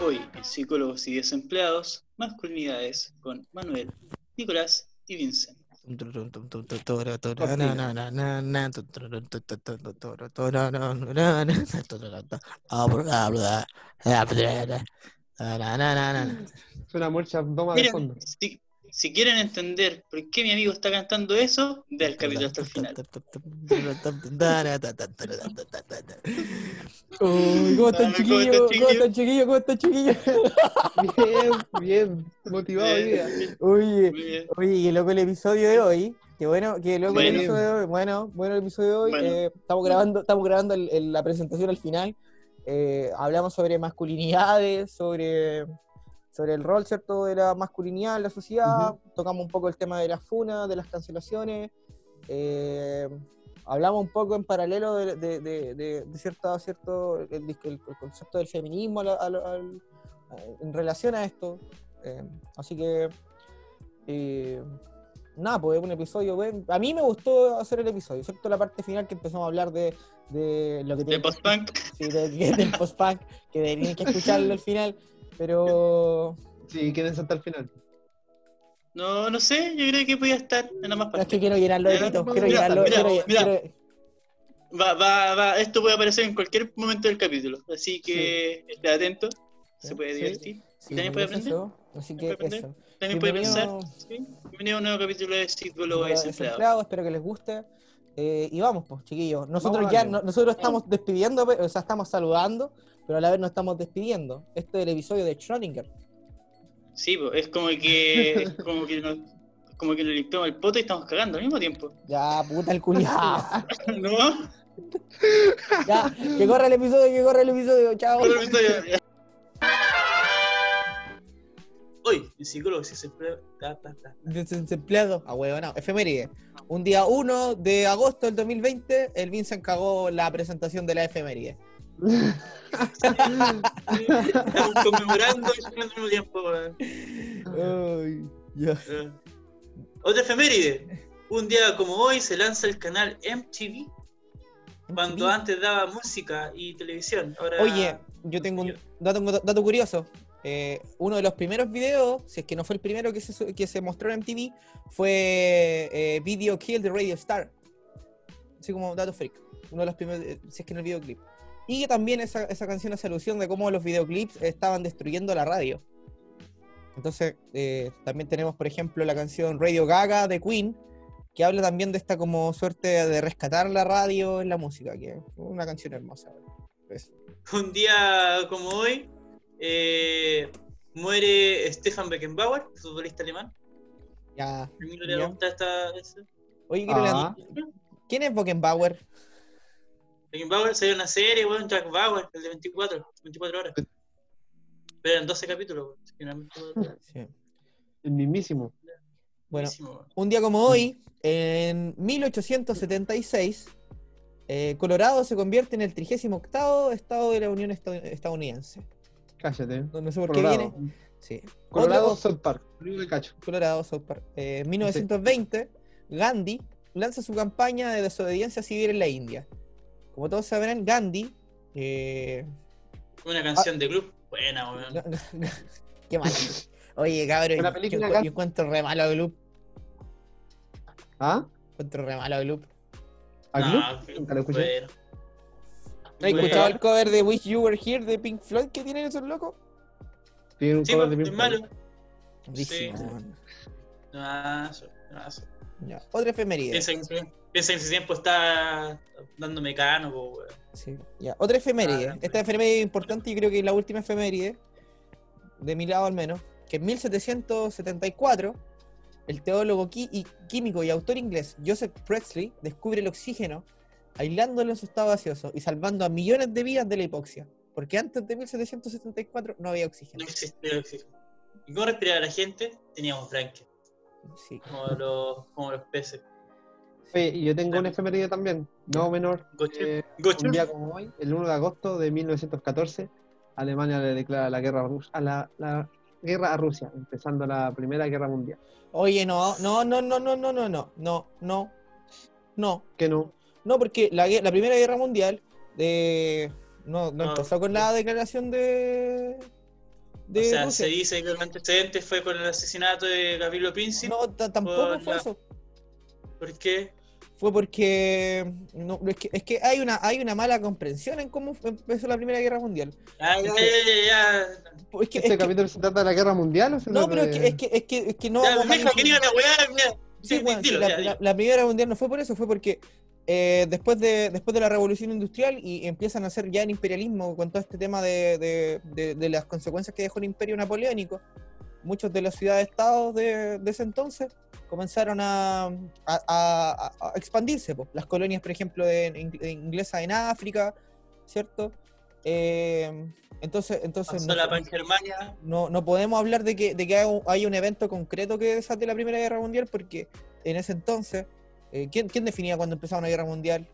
Hoy en Psicólogos y Desempleados, masculinidades con Manuel, Nicolás y Vincent. De fondo. Si, si quieren entender por qué mi amigo está cantando eso, ve el capítulo hasta el final. Uy, ¿cómo están ¿cómo chiquillos? ¿Cómo están chiquillos? ¿Cómo están chiquillos? Bien, bien, motivado hoy día. Oye, oye, qué loco el episodio de hoy. Qué bueno, qué loco el Bueno. episodio de hoy. Bueno, bueno el episodio de hoy. Bueno. Eh, estamos grabando, estamos grabando el- el- la presentación al final. Eh, hablamos sobre masculinidades, sobre, sobre el rol, ¿cierto?, de la masculinidad en la sociedad. Tocamos un poco el tema de las funas, de las cancelaciones. Eh, hablamos un poco en paralelo de, de, de, de- de cierta, cierto, el, el- el concepto del feminismo al- al- al- en relación a esto. Eh, así que, eh, nada, pues es un episodio. bueno. A mí me gustó hacer el episodio, excepto la parte final que empezamos a hablar de, de lo que De tiene post-punk, Sí, del post-punk, que tenían que escucharlo al final, pero Sí, quédense hasta el final. No, no sé, yo creo que podía estar en ambas es que partes. quiero llenarlo de Mira, pito, mira, quiero mira, llenarlo, mira, quiero- mira. quiero- Va, va, va, esto puede aparecer en cualquier momento del capítulo, así que esté atento, se puede divertir. sí, ¿También puede aprender? eso, así que ¿Puede aprender? eso. También puede pensar. Bienvenido- ¿sí? Bienvenido a un nuevo capítulo de Psicólogo Desempleado. Espero que les guste. Eh, y vamos, pues, chiquillos. Nosotros Vamos ya, no- nosotros estamos despidiendo, o sea, estamos saludando, pero a la vez nos estamos despidiendo. Este es el episodio de Schrödinger. Sí, pues, es como que, es como que nos, como que nos limpiamos el poto y estamos cagando al mismo tiempo. Ya, puta el culiado. ¿No? ya, que corra el episodio, que corra el episodio. Chao. Otro episodio. Hoy, en Psicólogos Desempleados. ta, ta, ta. Desempleado. A huevo, no. Efeméride. Un día 1 de agosto del 2020, el Vincent cagó la presentación de la efeméride. Estamos conmemorando y al mismo tiempo. Ay. Eh. Otra efeméride. Un día como hoy se lanza el canal MTV, cuando antes daba música y televisión. Ahora, Oye, yo tengo un dato, curioso. Eh, uno de los primeros videos, si es que no fue el primero que se, que se mostró en MTV, fue eh, Video Kill de Radio Star. Así como dato freak. Uno de los primeros, eh, si es que no el videoclip. Y también esa, esa canción hace alusión de cómo los videoclips estaban destruyendo la radio. Entonces, eh, también tenemos, por ejemplo, la canción Radio Gaga de Queen, que habla también de esta como suerte de rescatar la radio en la música, que es una canción hermosa. Un día como hoy eh, muere Stefan Beckenbauer, futbolista alemán. Ya. A mí no le Ya. gusta esta. Oye, quiero Ah. leer- ¿quién es Bockenbauer? Beckenbauer salió una serie, weón, Jack Bauer, el de 24, 24 horas. Pero eran 12 capítulos, weón. así que eran 24 horas. Sí. El mismísimo. Bueno, un día como hoy, en 1876, eh, Colorado se convierte en el 38 estado de la Unión Estadoun- estadounidense. Cállate. No, no sé por qué viene. Sí. Colorado, South Park. Cacho. Colorado, South Park. Eh, en 1920, Gandhi lanza su campaña de desobediencia civil en la India. Como todos sabrán, Gandhi. eh, Una canción de club, buena, weón. Qué mal. Oye, cabrón, yo, película encuentro re malo a Gloop. ¿Ah? Encuentro re malo a Gloop. ¿A No, Gloop? Nunca lo escuché. bueno. ¿No has Bueno. escuchado el cover de Wish You Were Here de Pink Floyd que tienen esos locos? Tiene un Sí, cover de pues, Pink es Floyd. malo. Buenísimo, Sí. no, eso. Ya. Otra efeméride. Que, piensa que ese tiempo está dándome cano, po. Sí, ya. Otra efeméride. Ah, Esta efeméride es importante y creo que es la última efeméride, de mi lado al menos, que en 1774, el teólogo y químico y autor inglés Joseph Presley descubre el oxígeno, aislándolo en su estado gaseoso y salvando a millones de vidas de la hipoxia. Porque antes de 1774 no había No oxígeno. existía el oxígeno. ¿Y cómo respiraba la gente? Teníamos franque, Sí, como los, como los peces. Oye, y yo tengo una efeméride también, no menor. Eh, un día como hoy, el 1 de agosto de 1914, Alemania le declara la guerra a, la, la guerra a Rusia, empezando la Primera Guerra Mundial. Oye, no, no, no, no, no, no, no, no, no, no, no, Que no, no, porque la, Primera Guerra Mundial no, no No. empezó con la declaración de, de o sea, Rusia. se dice que el antecedente fue con el asesinato de Gabrielo Príncipe. No, ta- tampoco fue la- eso. ¿Por qué? Fue porque no, es, que, es que hay una hay una mala comprensión en cómo empezó la Primera Guerra Mundial. Ah, Es ya, que- ya, ya, Es que, ¿Este es que- capítulo se trata de la Guerra Mundial o se no, trata pero es que, de- es que, es que, es que no ya. mijo, que la weá, mira. Sí, Sí, bueno, sí, dilo, la, ya, la- ya. la Primera Guerra Mundial no fue por eso, fue porque eh, después, de, después de la Revolución Industrial y empiezan a hacer ya el imperialismo con todo este tema de, de- de- de las consecuencias que dejó el imperio napoleónico, muchos de las ciudades-estados de, de ese entonces comenzaron a, a- a- a expandirse. po. Las colonias, por ejemplo, de, de inglesas en África, ¿cierto? Eh, entonces, entonces no, no, no podemos hablar de que, de que haya un, haya un evento concreto que desate la Primera Guerra Mundial porque en ese entonces, eh, ¿quién, quién definía cuando empezaba una guerra mundial?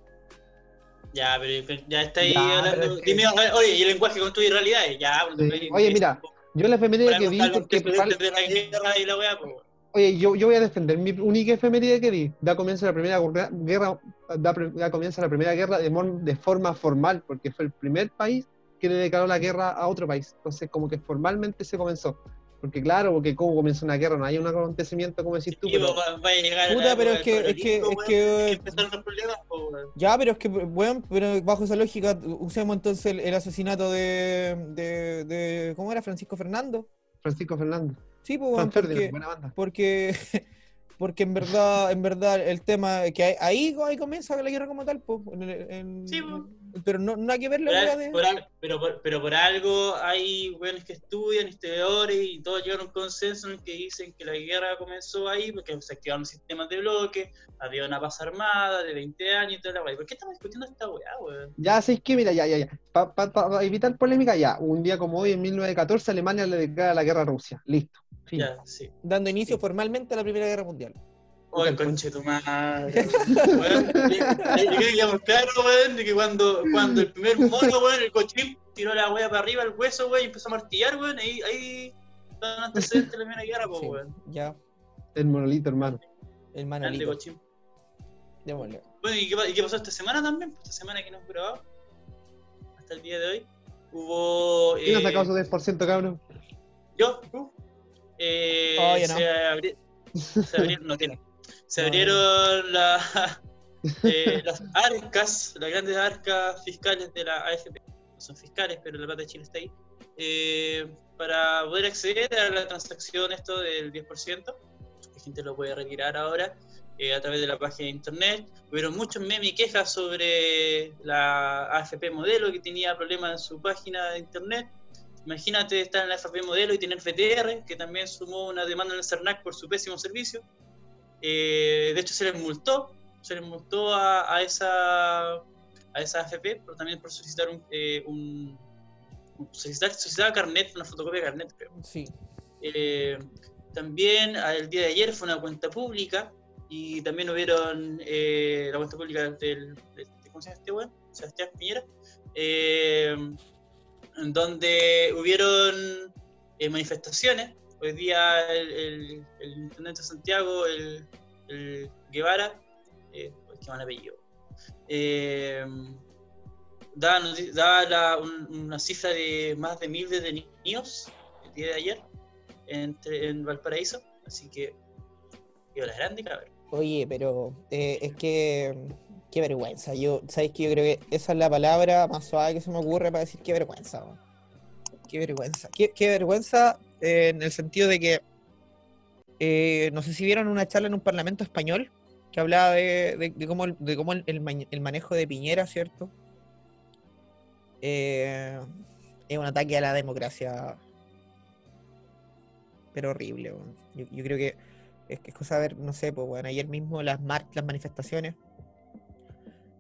Ya, pero ya está ahí Ya, hablando. pero es que- Dime, oye, y el lenguaje construye realidades. Ya, hablo Sí. Oye, mira, Yo la efeméride que vi, la guerra y la weá, pues. Oye, yo, yo voy a defender mi única efeméride que di. Da comienzo la primera guerra, guerra- da, pre- da comienzo la primera guerra de, mon- de forma formal, porque fue el primer país que le declaró la guerra a otro país. Entonces, como que formalmente se comenzó. Porque claro, porque cómo comienza una guerra, no hay un acontecimiento como decís tú, Y pero va, va a llegar Puta, pero es que- del es que- terrorismo, es weón, que- empezaron los problemas, weón. Ya, pero es que, bueno, pero bajo esa lógica, usemos entonces el, el asesinato de, de, de- ¿Cómo era? Francisco Fernando. Francisco Fernández. Sí, pues, Ferdinand, porque, buena banda. porque, porque en verdad, en verdad, el tema que hay- ahí, ahí comienza la guerra como tal, pues, en- en- Sí, pues. pero no, no hay que ver la Por al- de. por al- pero, por, pero por algo hay weones que estudian, historiadores, y todos llegan a un consenso en el que dicen que la guerra comenzó ahí porque se activaron sistemas de bloque, había una paz armada de 20 años y toda la weá. ¿Por qué estamos discutiendo esta weá, weón? Ya, ¿sabes qué? Mira, ya, ya, ya. Para evitar polémica, ya. Un día como hoy, en 1914, Alemania le declara la guerra a Rusia. Listo. Fin. Ya, sí. Dando inicio formalmente a la Primera Guerra Mundial. Oye, conche tu madre, weón. Yo claro, weón, de que cuando, cuando el primer mono, weón, el cochín, tiró la weá para arriba, el hueso, weón, y empezó a martillar, weón, ahí, ahí están antecedentes de la primera guerra, pues, Sí, weón. ya, El monolito, hermano. el Grande manolito. cochín. Démosle. Bueno, ¿y qué, y qué pasó esta semana también? Esta semana que no hemos grabado, hasta el día de hoy, hubo... ¿Quién ha eh, sacado su 10%, cabrón? Yo, tú. Eh, Oh, no. se, abri- se abrieron, no tiene. Se No, abrieron la- eh, las arcas, las grandes arcas fiscales de la AFP. No son fiscales, pero la plata de Chile está ahí. eh, para poder acceder a la transacción esto del 10%. La gente lo puede retirar ahora eh, a través de la página de internet. Hubieron muchos memes y quejas sobre la AFP modelo que tenía problemas en su página de internet. Imagínate estar en la AFP modelo y tener FTR, que también sumó una demanda en el CERNAC por su pésimo servicio. Eh, de hecho, se les multó, se les multó a, a esa, a esa AFP, pero también por solicitar un, eh, un- solicitar, solicitar carnet, una fotocopia de carnet, creo. Sí. Eh, también el día de ayer fue una cuenta pública y también hubieron eh, la cuenta pública del, de- ¿cómo se llama este weón? Sebastián Piñera, eh, donde hubieron eh, manifestaciones. Hoy día el, el- el intendente de Santiago, el, el Guevara, eh, pues, qué mal apellido, eh, noti- daba la- un- una cifra de más de mil detenidos el día de ayer entre, en Valparaíso, así que yo la grande, cabrón. Oye, pero eh, es que qué vergüenza. Yo, sabes que yo creo que esa es la palabra más suave que se me ocurre para decir qué vergüenza. Qué vergüenza. Qué, vergüenza eh, en el sentido de que eh, no sé si vieron una charla en un parlamento español que hablaba de, de- cómo, el- manejo de Piñera, ¿cierto? Eh, es un ataque a la democracia, pero horrible. Yo, yo creo que es es cosa de ver, no sé, pues bueno, ayer mismo las mar las manifestaciones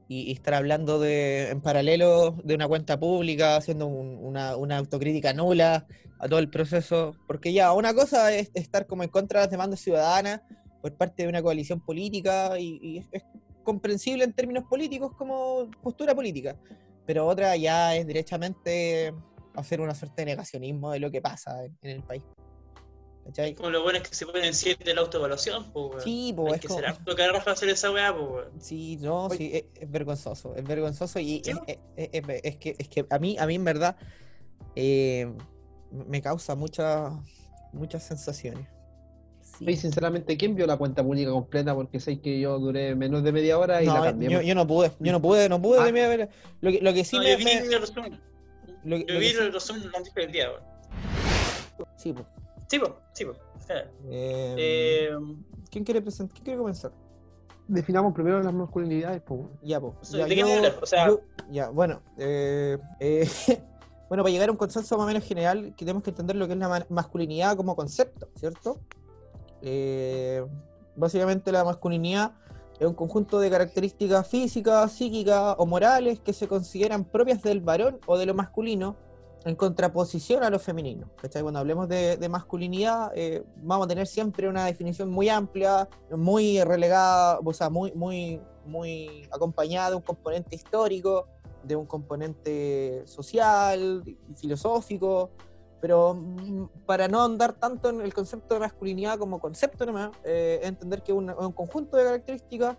y, estar hablando de en paralelo de una cuenta pública, haciendo un- una, autocrítica nula a todo el proceso, porque ya una cosa es estar como en contra de las demandas ciudadanas por parte de una coalición política y, es, es- comprensible en términos políticos como postura política, pero otra ya es derechamente hacer una suerte de negacionismo de lo que pasa en, en el país. ¿Cachai? Como lo bueno es que se ponen siete de la autoevaluación, pues, weón. Sí, pues Hay es que como- ser harto carajo hacer esa weá, pues. Sí, no, Oye. sí, es, es vergonzoso, es vergonzoso y Sí, es, es- es- es- es que, es que a mí, a mí en verdad eh, me causa muchas muchas sensaciones. Sí. Y sinceramente, ¿quién vio la cuenta pública completa? Porque sé que yo duré menos de media hora y No, la yo, cambié. yo no pude, yo no pude, no pude Ah. de Lo que, lo que sí no, me, yo vi me- el resumen. lo yo lo vi el resumen antes del día, sí, pues, Sí, pues, sí, pues. eh, Eh, ¿Quién quiere presentar? ¿Quién quiere comenzar? Definamos primero las masculinidades, pues. Ya, pues. Ya, ¿de qué vamos a hablar? O sea- yo- ya, bueno. eh, eh, bueno, para llegar a un consenso más o menos general, que tenemos que entender lo que es la ma- masculinidad como concepto, ¿cierto? Eh, básicamente la masculinidad es un conjunto de características físicas, psíquicas o morales que se consideran propias del varón o de lo masculino en contraposición a lo femenino. ¿cachai? Cuando hablemos de, de masculinidad, eh, vamos a tener siempre una definición muy amplia, muy relegada, o sea, muy, muy, muy acompañada de un componente histórico, de un componente social, y filosófico, pero mm, para no andar tanto en el concepto de masculinidad como concepto nomás, eh, entender que es un, un conjunto de características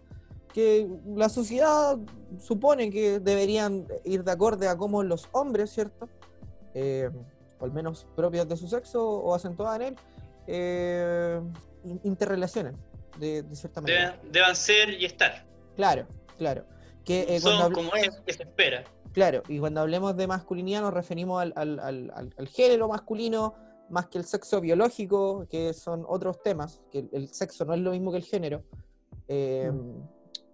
que la sociedad supone que deberían ir de acorde a cómo los hombres, ¿cierto? Eh, o al menos propias de su sexo o acentuadas en él, eh, de, de cierta manera. deben, deban ser y estar. Claro, claro. Que, eh, Son cuando como es, que se espera. Claro, y cuando hablemos de masculinidad nos referimos al, al- al- al- al género masculino más que el sexo biológico, que son otros temas, que el, el sexo no es lo mismo que el género, eh,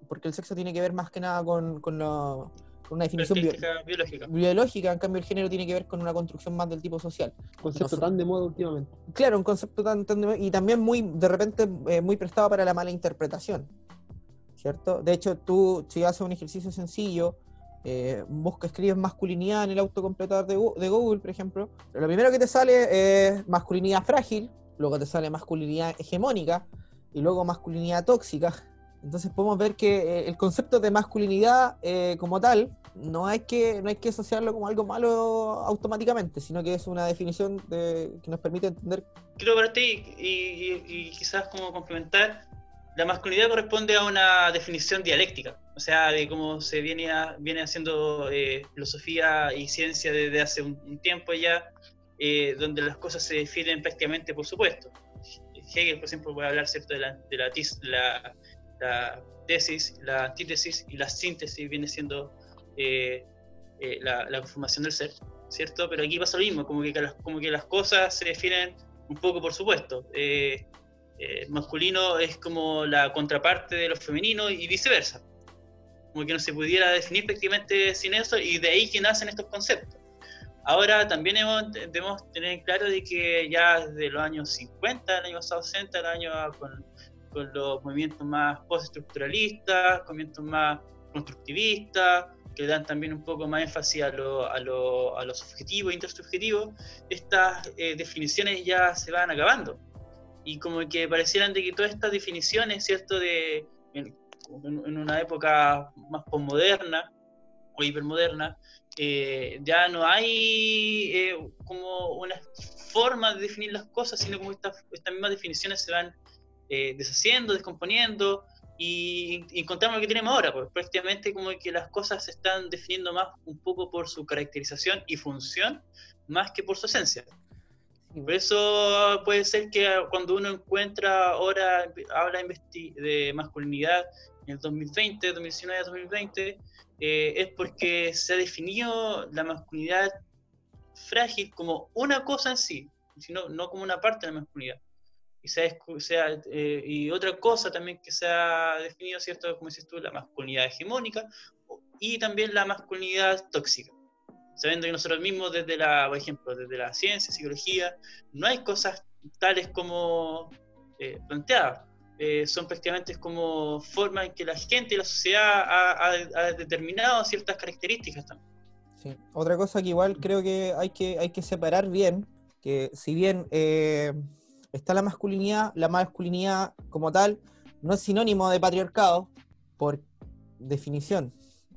porque el sexo tiene que ver más que nada con, con la- con una definición bio- biológica. biológica, en cambio el género tiene que ver con una construcción más del tipo social. Concepto tan de moda últimamente. Claro, un concepto tan, tan de- y también muy, de repente, eh, muy prestado para la mala interpretación, ¿cierto? De hecho, tú, si haces un ejercicio sencillo, eh, busca, escribes masculinidad en el autocompletador de, de Google, por ejemplo, lo primero que te sale es masculinidad frágil, luego te sale masculinidad hegemónica, y luego masculinidad tóxica. Entonces podemos ver que eh, el concepto de masculinidad eh, como tal no hay, que, no hay que asociarlo como algo malo automáticamente, sino que es una definición de- que nos permite entender Creo para ti, y, y- y quizás como complementar, la masculinidad corresponde a una definición dialéctica, o sea, de cómo se viene, a- viene haciendo eh, filosofía y ciencia desde hace un, un tiempo ya, eh, donde las cosas se definen prácticamente por supuesto. Hegel, por ejemplo, puede hablar ¿cierto? de, la, de la, tis- la- la tesis, la antítesis y la síntesis viene siendo eh, eh, la, la conformación del ser, ¿cierto? Pero aquí pasa lo mismo, como que, como que las cosas se definen un poco por supuesto. Eh, eh, masculino es como la contraparte de lo femenino y viceversa. Como que no se pudiera definir prácticamente sin eso y de ahí que nacen estos conceptos. Ahora también debemos tener claro de que ya desde los años 50, el año pasado 60, el año con, con los movimientos más postestructuralistas, movimientos más constructivistas, que dan también un poco más énfasis a lo, a lo, a e intersubjetivo, estas eh, definiciones ya se van acabando. Y como que parecieran de que todas estas definiciones, ¿cierto? De, en, en una época más posmoderna o hipermoderna, eh, ya no hay eh, como una forma de definir las cosas, sino como estas, estas mismas definiciones se van eh, deshaciendo, descomponiendo, y, y encontramos lo que tenemos ahora, pues prácticamente como que las cosas se están definiendo más un poco por su caracterización y función, más que por su esencia. Por eso puede ser que cuando uno encuentra ahora, habla de masculinidad en el 2020, 2019, 2020, eh, es porque se ha definido la masculinidad frágil como una cosa en sí, sino no como una parte de la masculinidad. Y, eh, y otra cosa también que se ha definido, ¿cierto? Como dices tú, la masculinidad hegemónica y también la masculinidad tóxica. Sabiendo que nosotros mismos, desde la, por ejemplo, desde la ciencia, psicología, no hay cosas tales como eh, planteadas. Eh, son prácticamente como formas en que la gente y la sociedad ha, ha- ha determinado ciertas características también. Sí. Otra cosa que igual creo que hay que, hay que separar bien, que si bien eh, está la masculinidad, la masculinidad como tal no es sinónimo de patriarcado, por, definición.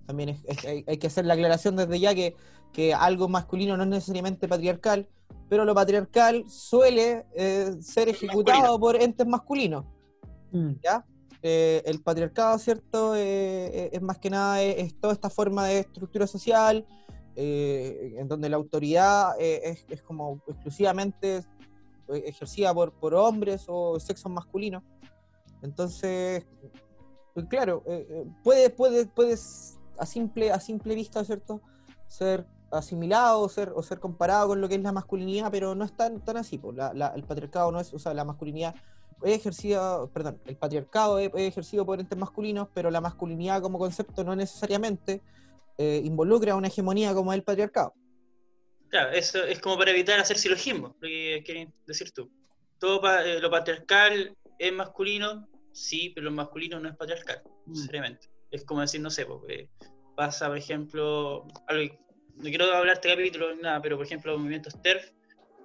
También es- es- hay, hay que hacer la aclaración desde ya que, que algo masculino no es necesariamente patriarcal, pero lo patriarcal suele eh, ser ejecutado Masculino. por entes masculinos. Mm. ¿ya? Eh, el patriarcado, ¿cierto? Eh, es más que nada es, es toda esta forma de estructura social eh, en donde la autoridad eh, es, es como exclusivamente ejercida por, por hombres o sexos masculinos. Entonces, pues claro, eh, eh, puede, puede, puedes a simple, a simple vista, ¿cierto? Ser asimilado o ser, o ser comparado con lo que es la masculinidad, pero no es tan, tan así. pues, el patriarcado no es, o sea, la masculinidad es ejercida, perdón, el patriarcado es ejercido por entes masculinos, pero la masculinidad como concepto no necesariamente eh, involucra una hegemonía como el patriarcado. Claro, eso es como para evitar hacer silogismo, lo que quieres decir tú. Todo pa- eh, lo patriarcal es masculino, sí, pero lo masculino no es patriarcal, necesariamente. Es como decir, no sé, pues, eh, pasa, por ejemplo, algo, no quiero hablar de este capítulo ni nada, pero por ejemplo, los movimientos TERF,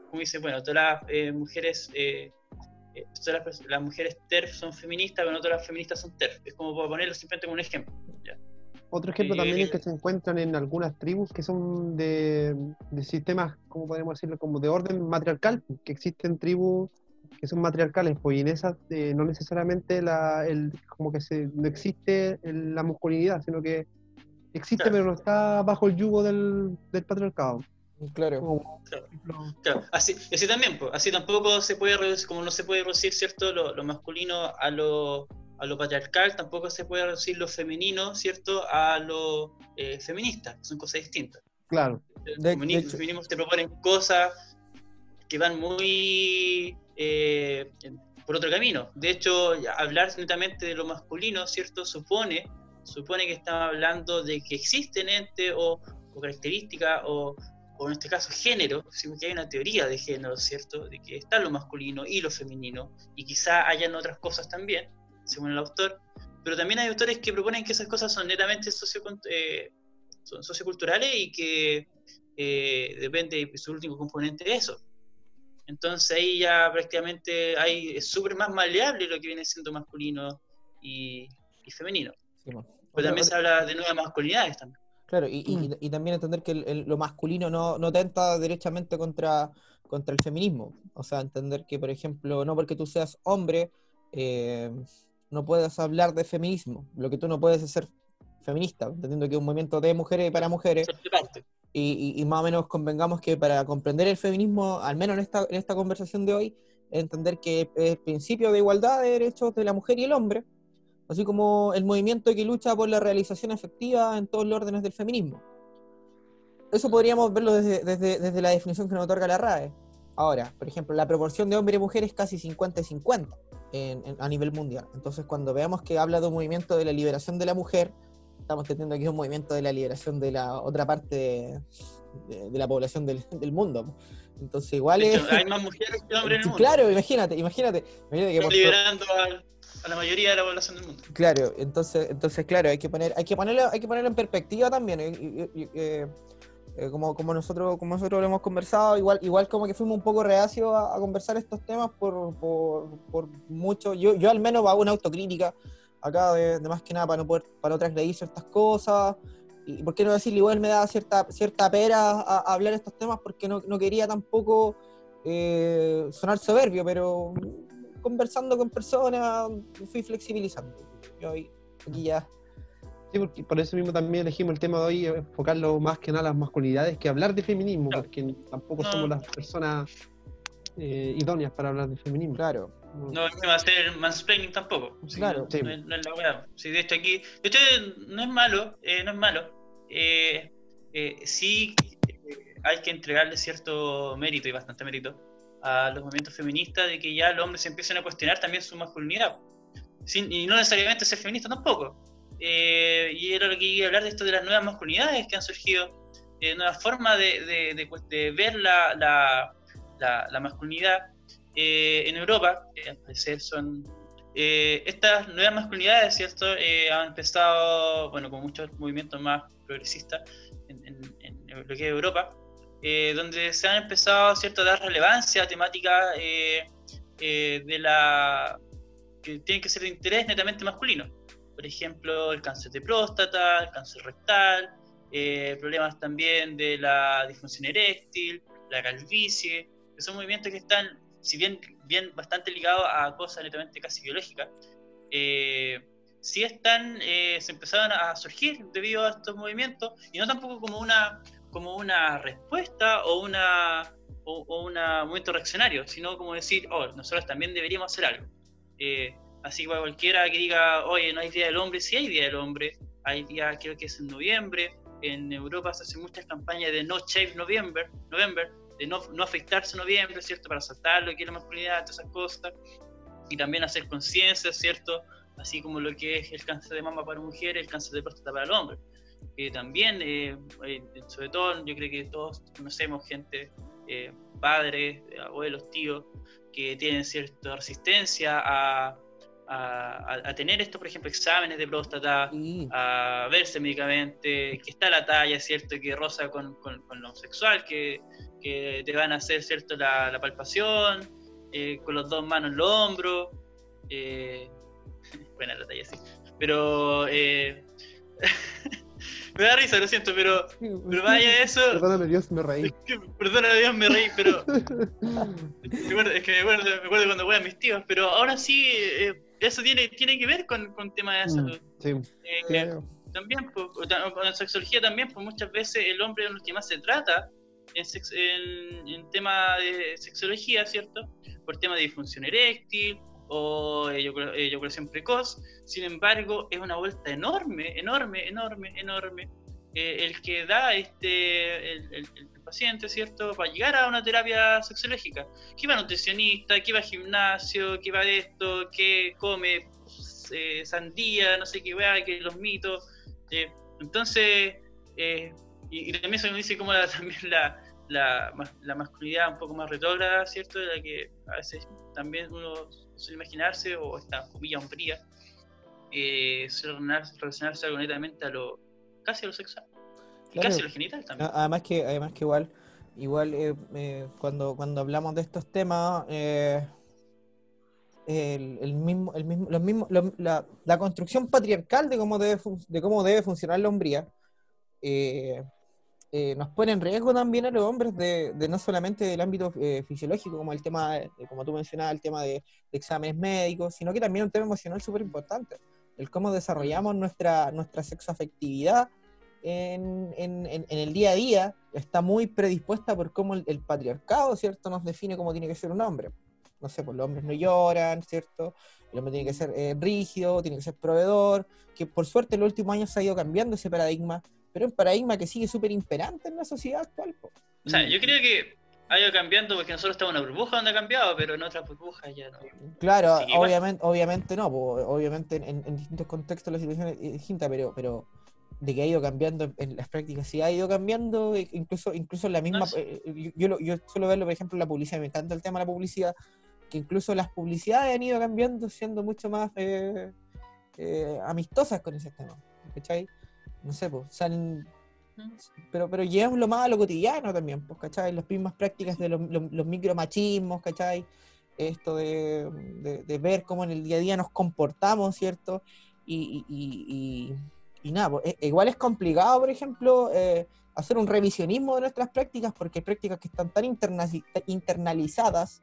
como dice, bueno, todas las eh, mujeres, eh, todas las, mujeres TERF son feministas, pero no todas las feministas son TERF. Es como para ponerlo simplemente como un ejemplo. ¿ya? Otro ejemplo Y- también es que se encuentran en algunas tribus que son de, de sistemas, como podemos decirlo, como de orden matriarcal, que existen tribus que son matriarcales, pues y en esas eh, no necesariamente la, el, como que se, no existe el- la masculinidad, sino que existe Claro. pero no está bajo el yugo del, del patriarcado. Claro. Como, Claro. así, así también, pues, así tampoco se puede reducir, como no se puede reducir, ¿cierto? Lo, lo masculino a lo, a lo patriarcal, tampoco se puede reducir lo femenino, ¿cierto? A lo eh, feminista, son cosas distintas. claro, El De- te proponen cosas que van muy eh, por otro camino. De hecho, hablar netamente de lo masculino, ¿cierto? Supone, supone que estamos hablando de que existen entes o, o características o, o en este caso género, sino que hay una teoría de género, ¿cierto? De que está lo masculino y lo femenino, y quizá hayan otras cosas también, según el autor, pero también hay autores que proponen que esas cosas son netamente socio, eh, son socioculturales y que eh, depende de su último componente de eso. Entonces ahí ya prácticamente hay, es súper más maleable lo que viene siendo masculino y, y femenino. Sí. Pero también se habla de nuevas masculinidades también. Claro, y, y- Mm. y también entender que el- el- lo masculino no, no tenta derechamente contra, contra el feminismo. O sea, entender que, por ejemplo, no porque tú seas hombre, eh, no puedes hablar de feminismo. Lo que tú no puedes es ser feminista, entendiendo que es un movimiento de mujeres y para mujeres. Y, y- y más o menos convengamos que para comprender el feminismo, al menos en esta, en esta conversación de hoy, entender que es el principio de igualdad de derechos de la mujer y el hombre, así como el movimiento que lucha por la realización efectiva en todos los órdenes del feminismo. Eso podríamos verlo desde, desde, desde la definición que nos otorga la RAE. Ahora, por ejemplo, la proporción de hombre y mujer es casi 50 y 50 en- en- a nivel mundial. Entonces, cuando veamos que habla de un movimiento de la liberación de la mujer, estamos entendiendo que es un movimiento de la liberación de la otra parte de, de- de la población del, del mundo. Entonces, igual De es... hecho, hay más mujeres que hombres en el mundo. Claro, imagínate, imagínate. imagínate que por- liberando al- a la mayoría de la población del mundo. Claro, entonces, entonces claro, hay que poner, hay que ponerlo, hay que ponerlo en perspectiva también. y- y- y, eh, eh, como, como nosotros, como nosotros lo hemos conversado, igual, igual como que fuimos un poco reacios a, conversar estos temas por, por, mucho. Yo, yo al menos hago una autocrítica acá de, más que nada para no poder, para no transgredir ciertas cosas. Y por qué no decirle, igual me da cierta, cierta pera a, a hablar estos temas porque no, no quería tampoco eh, sonar soberbio, pero conversando con personas fui flexibilizando. Yo aquí ya. Sí, porque por eso mismo también elegimos el tema de hoy, enfocarlo más que nada a las masculinidades que hablar de feminismo, Claro. porque tampoco No. somos las personas eh, idóneas para hablar de feminismo. Claro, No es que va a ser mansplaining tampoco. Sí, Claro. no, Sí. no es, no es la weá. Sí, de hecho aquí, de hecho no es malo, eh, no es malo. Eh, eh, sí eh, hay que entregarle cierto mérito y bastante mérito a los movimientos feministas de que ya los hombres se empiecen a cuestionar también su masculinidad. Sin- y no necesariamente ser feminista tampoco. Eh, y era lo que iba a hablar de esto de las nuevas masculinidades que han surgido, eh, nuevas formas de, de- de cuest- de ver la, la- la- la masculinidad eh, en Europa, que parecer son eh, estas nuevas masculinidades, ¿cierto? Eh, han empezado, bueno, con muchos movimientos más progresistas en, en- en lo que es Europa, eh, donde se han empezado, ¿cierto?, a dar relevancia a temáticas de la que tienen que ser de interés netamente masculino. Por ejemplo, el cáncer de próstata, el cáncer rectal, eh, problemas también de la disfunción eréctil, la calvicie, que son movimientos que están, si bien, bien bastante ligados a cosas netamente casi biológicas, eh, sí están, eh, se empezaron a surgir debido a estos movimientos, y no tampoco como una, como una respuesta o una o, un momento reaccionario, sino como decir, oh, nosotros también deberíamos hacer algo. Eh, así que para cualquiera que diga, oye, no hay Día del Hombre, sí hay Día del Hombre, hay día, creo que es en noviembre, en Europa se hacen muchas campañas de no shave November, November de no, no afeitarse en noviembre, ¿cierto? Para saltar lo que es la masculinidad, todas esas cosas. Y también hacer conciencia, ¿cierto? Así como lo que es el cáncer de mama para mujeres, el cáncer de próstata para el hombre. Que también, eh, eh, sobre todo, yo creo que todos conocemos gente, eh, padres, abuelos, tíos, que tienen cierta resistencia a, a, a, tener esto, por ejemplo, exámenes de próstata, Sí. a verse médicamente, que está la talla, ¿cierto? Que roza con, con, con lo sexual, que, que te van a hacer, ¿cierto? La, la palpación, eh, con los dos manos en los hombros. Eh, buena la talla, sí. Pero... eh, me da risa, lo siento, pero, pero vaya eso... Perdóname, Dios, me reí. Perdona Dios, me reí, pero... me acuerdo- es que me acuerdo, me acuerdo cuando voy a mis tíos, pero ahora sí, eh, eso tiene, tiene que ver con, con tema de Mm, salud. Sí, Eh, claro. también, pues, con la sexología también, pues muchas veces el hombre es el que más se trata en, sex- en, en tema de sexología, ¿cierto? Por tema de disfunción eréctil o eyacula- eyaculación precoz. Sin embargo, es una vuelta enorme, enorme, enorme, enorme eh, el que da este el, el- el paciente, ¿cierto? Para llegar a una terapia sexológica. Que va nutricionista, que va gimnasio, que va de esto, que come eh, sandía, no sé qué weá, que los mitos. eh, entonces, eh, y, y también se me dice como la, también la, la, la masculinidad un poco más retrógrada, ¿cierto? De la que a veces también uno suele imaginarse, o esta comilla hombría, eh, suele relacionar- relacionarse algo netamente a lo, casi a lo sexual, y Claro. casi a lo genital también. Además que, además que igual, igual eh, eh, cuando, cuando hablamos de estos temas, eh, el, el mismo, el mismo, los mismos, la, la construcción patriarcal de cómo debe, de cómo debe funcionar la hombría nos pone en riesgo también a los hombres de, de no solamente del ámbito fisiológico, como el tema, de- como tú mencionabas, el tema de, de exámenes médicos, sino que también un tema emocional súper importante, el cómo desarrollamos nuestra, nuestra sexoafectividad en, en, en- el día a día está muy predispuesta por cómo el, el patriarcado, ¿cierto?, nos define cómo tiene que ser un hombre. No sé, pues los hombres no lloran, ¿cierto? El hombre tiene que ser eh, rígido, tiene que ser proveedor, que por suerte en los últimos años se ha ido cambiando ese paradigma, pero es un paradigma que sigue súper imperante en la sociedad actual. po. O sea, yo creo que ha ido cambiando porque nosotros estamos en una burbuja donde ha cambiado, pero en otras burbujas ya no. Claro, obviamente, obviamente no, po, obviamente en, en distintos contextos la situación es distinta, pero, pero de que ha ido cambiando en, en las prácticas, sí ha ido cambiando, e- incluso, incluso en la misma, No, sí. eh, yo, yo, lo- yo suelo verlo, por ejemplo, en la publicidad, me encanta el tema de la publicidad, que incluso las publicidades han ido cambiando, siendo mucho más eh, eh, amistosas con ese tema, ¿cachai? No sé, pues, salen pero, pero llevémoslo más a lo cotidiano también, pues, ¿cachai? Las mismas prácticas de los, los, los micromachismos, ¿cachai? Esto de, de- de ver cómo en el día a día nos comportamos, ¿cierto? Y, y- y- y- nada, pues, e- igual es complicado, por ejemplo, eh, hacer un revisionismo de nuestras prácticas, porque hay prácticas que están tan internalizadas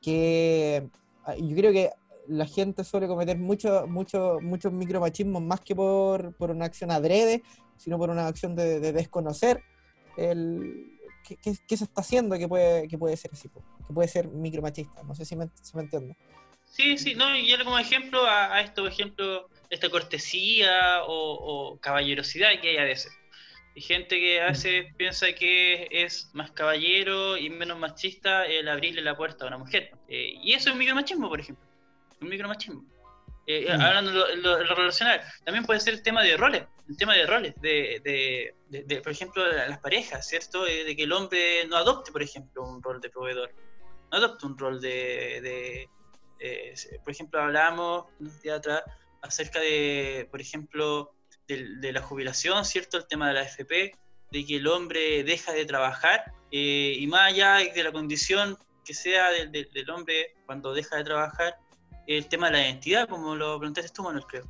que ah, yo creo que la gente suele cometer mucho, mucho, muchos micromachismos más que por, por una acción adrede, sino por una acción de, de desconocer el qué, qué- qué se está haciendo que puede, que puede ser así, po, que puede ser micromachista. No sé si me, si me entiendo. Sí, sí, no, y como ejemplo a, a esto, por ejemplo, esta cortesía o, o caballerosidad que hay a veces. Hay gente que a veces piensa que es más caballero y menos machista el abrirle la puerta a una mujer. Eh, y eso es un micromachismo, por ejemplo. Un micromachismo. Eh, Mm. Hablando de lo, lo- lo relacional, también puede ser el tema de roles, el tema de roles, de, de, de- de, por ejemplo, las parejas, ¿cierto? Eh, de que el hombre no adopte, por ejemplo, un rol de proveedor, no adopte un rol de, de, eh, por ejemplo, hablábamos unos días atrás acerca de, por ejemplo, de, la jubilación, ¿cierto? El tema de la FP, de que el hombre deja de trabajar eh, y más allá de la condición que sea del, del- del hombre cuando deja de trabajar, el tema de la identidad, como lo planteaste tú, Manuel, creo.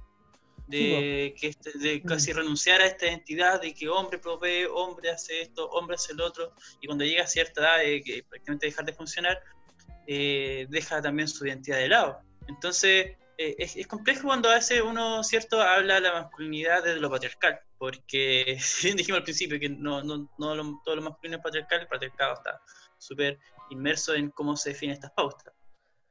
de que este- de casi renunciar a esta identidad de que hombre provee, hombre hace esto, hombre hace el otro, y cuando llega a cierta edad de que prácticamente dejar de funcionar, eh, deja también su identidad de lado. Entonces, eh, es, es complejo cuando a veces uno, ¿cierto?, habla de la masculinidad desde lo patriarcal, porque dijimos al principio que no, no, no lo- todo lo masculino es patriarcal, el patriarcado está súper inmerso en cómo se definen estas pautas.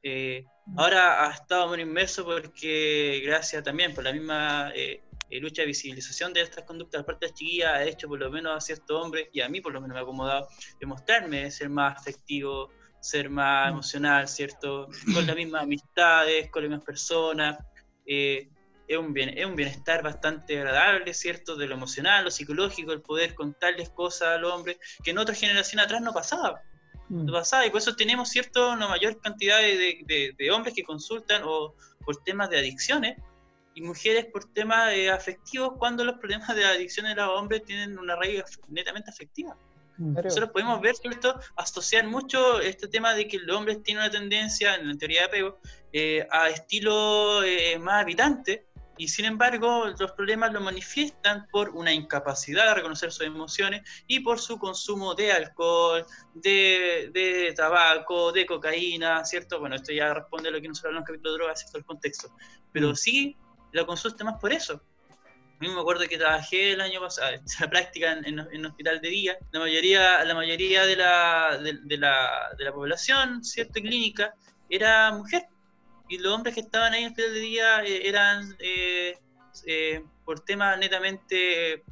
Eh, ahora ha estado muy inmerso porque gracias también por la misma eh, eh, lucha de visibilización de estas conductas por parte de las chiquillas, ha hecho por lo menos a ciertos hombres, y a mí por lo menos me ha acomodado, demostrarme ser más afectivo, ser más emocional, ¿cierto? Con las mismas amistades, con las mismas personas. eh, es, un bien, es un bienestar bastante agradable, ¿cierto? De lo emocional, lo psicológico, el poder contarles cosas al hombre que en otra generación atrás no pasaba Mm. no pasaba, y por eso tenemos cierto una mayor cantidad de, de- de- de hombres que consultan o por temas de adicciones y mujeres por temas eh, afectivos cuando los problemas de adicciones de los hombres tienen una raíz netamente afectiva. Nosotros podemos ver, ¿cierto?, asociar mucho este tema de que el hombre tiene una tendencia, en la teoría de apego, eh, a estilo eh, más habitante, y sin embargo los problemas lo manifiestan por una incapacidad de reconocer sus emociones y por su consumo de alcohol, de, de tabaco, de cocaína, ¿cierto? Bueno, esto ya responde a lo que nosotros hablamos en el capítulo de drogas, ¿cierto? El contexto. Pero Mm. sí, la consulta más por eso. A mí me acuerdo que trabajé el año pasado, en la práctica en, en, en hospital de día. La mayoría, la mayoría de, la, de, de la, de la población, ¿cierto? Clínica, era mujer. Y los hombres que estaban ahí en hospital de día eh, eran eh, eh, por temas netamente,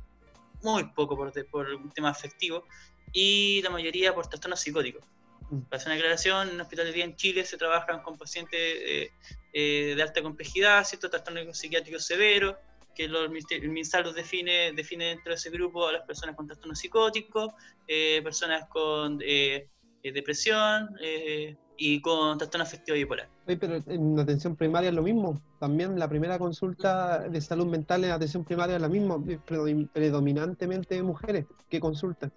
muy poco por, por un tema afectivo, y la mayoría por trastornos psicóticos. Mm. Para hacer una aclaración, en el hospital de día en Chile se trabajan con pacientes eh, eh, de alta complejidad, ciertos trastornos psiquiátricos severos, que lo- el MinSal los define, define dentro de ese grupo a las personas con trastornos psicóticos, eh, personas con eh, eh, depresión eh, y con trastorno afectivo bipolar. Pero en atención primaria es lo mismo. También la primera consulta de salud mental en atención primaria es la misma, predomin- predominantemente mujeres que consultan.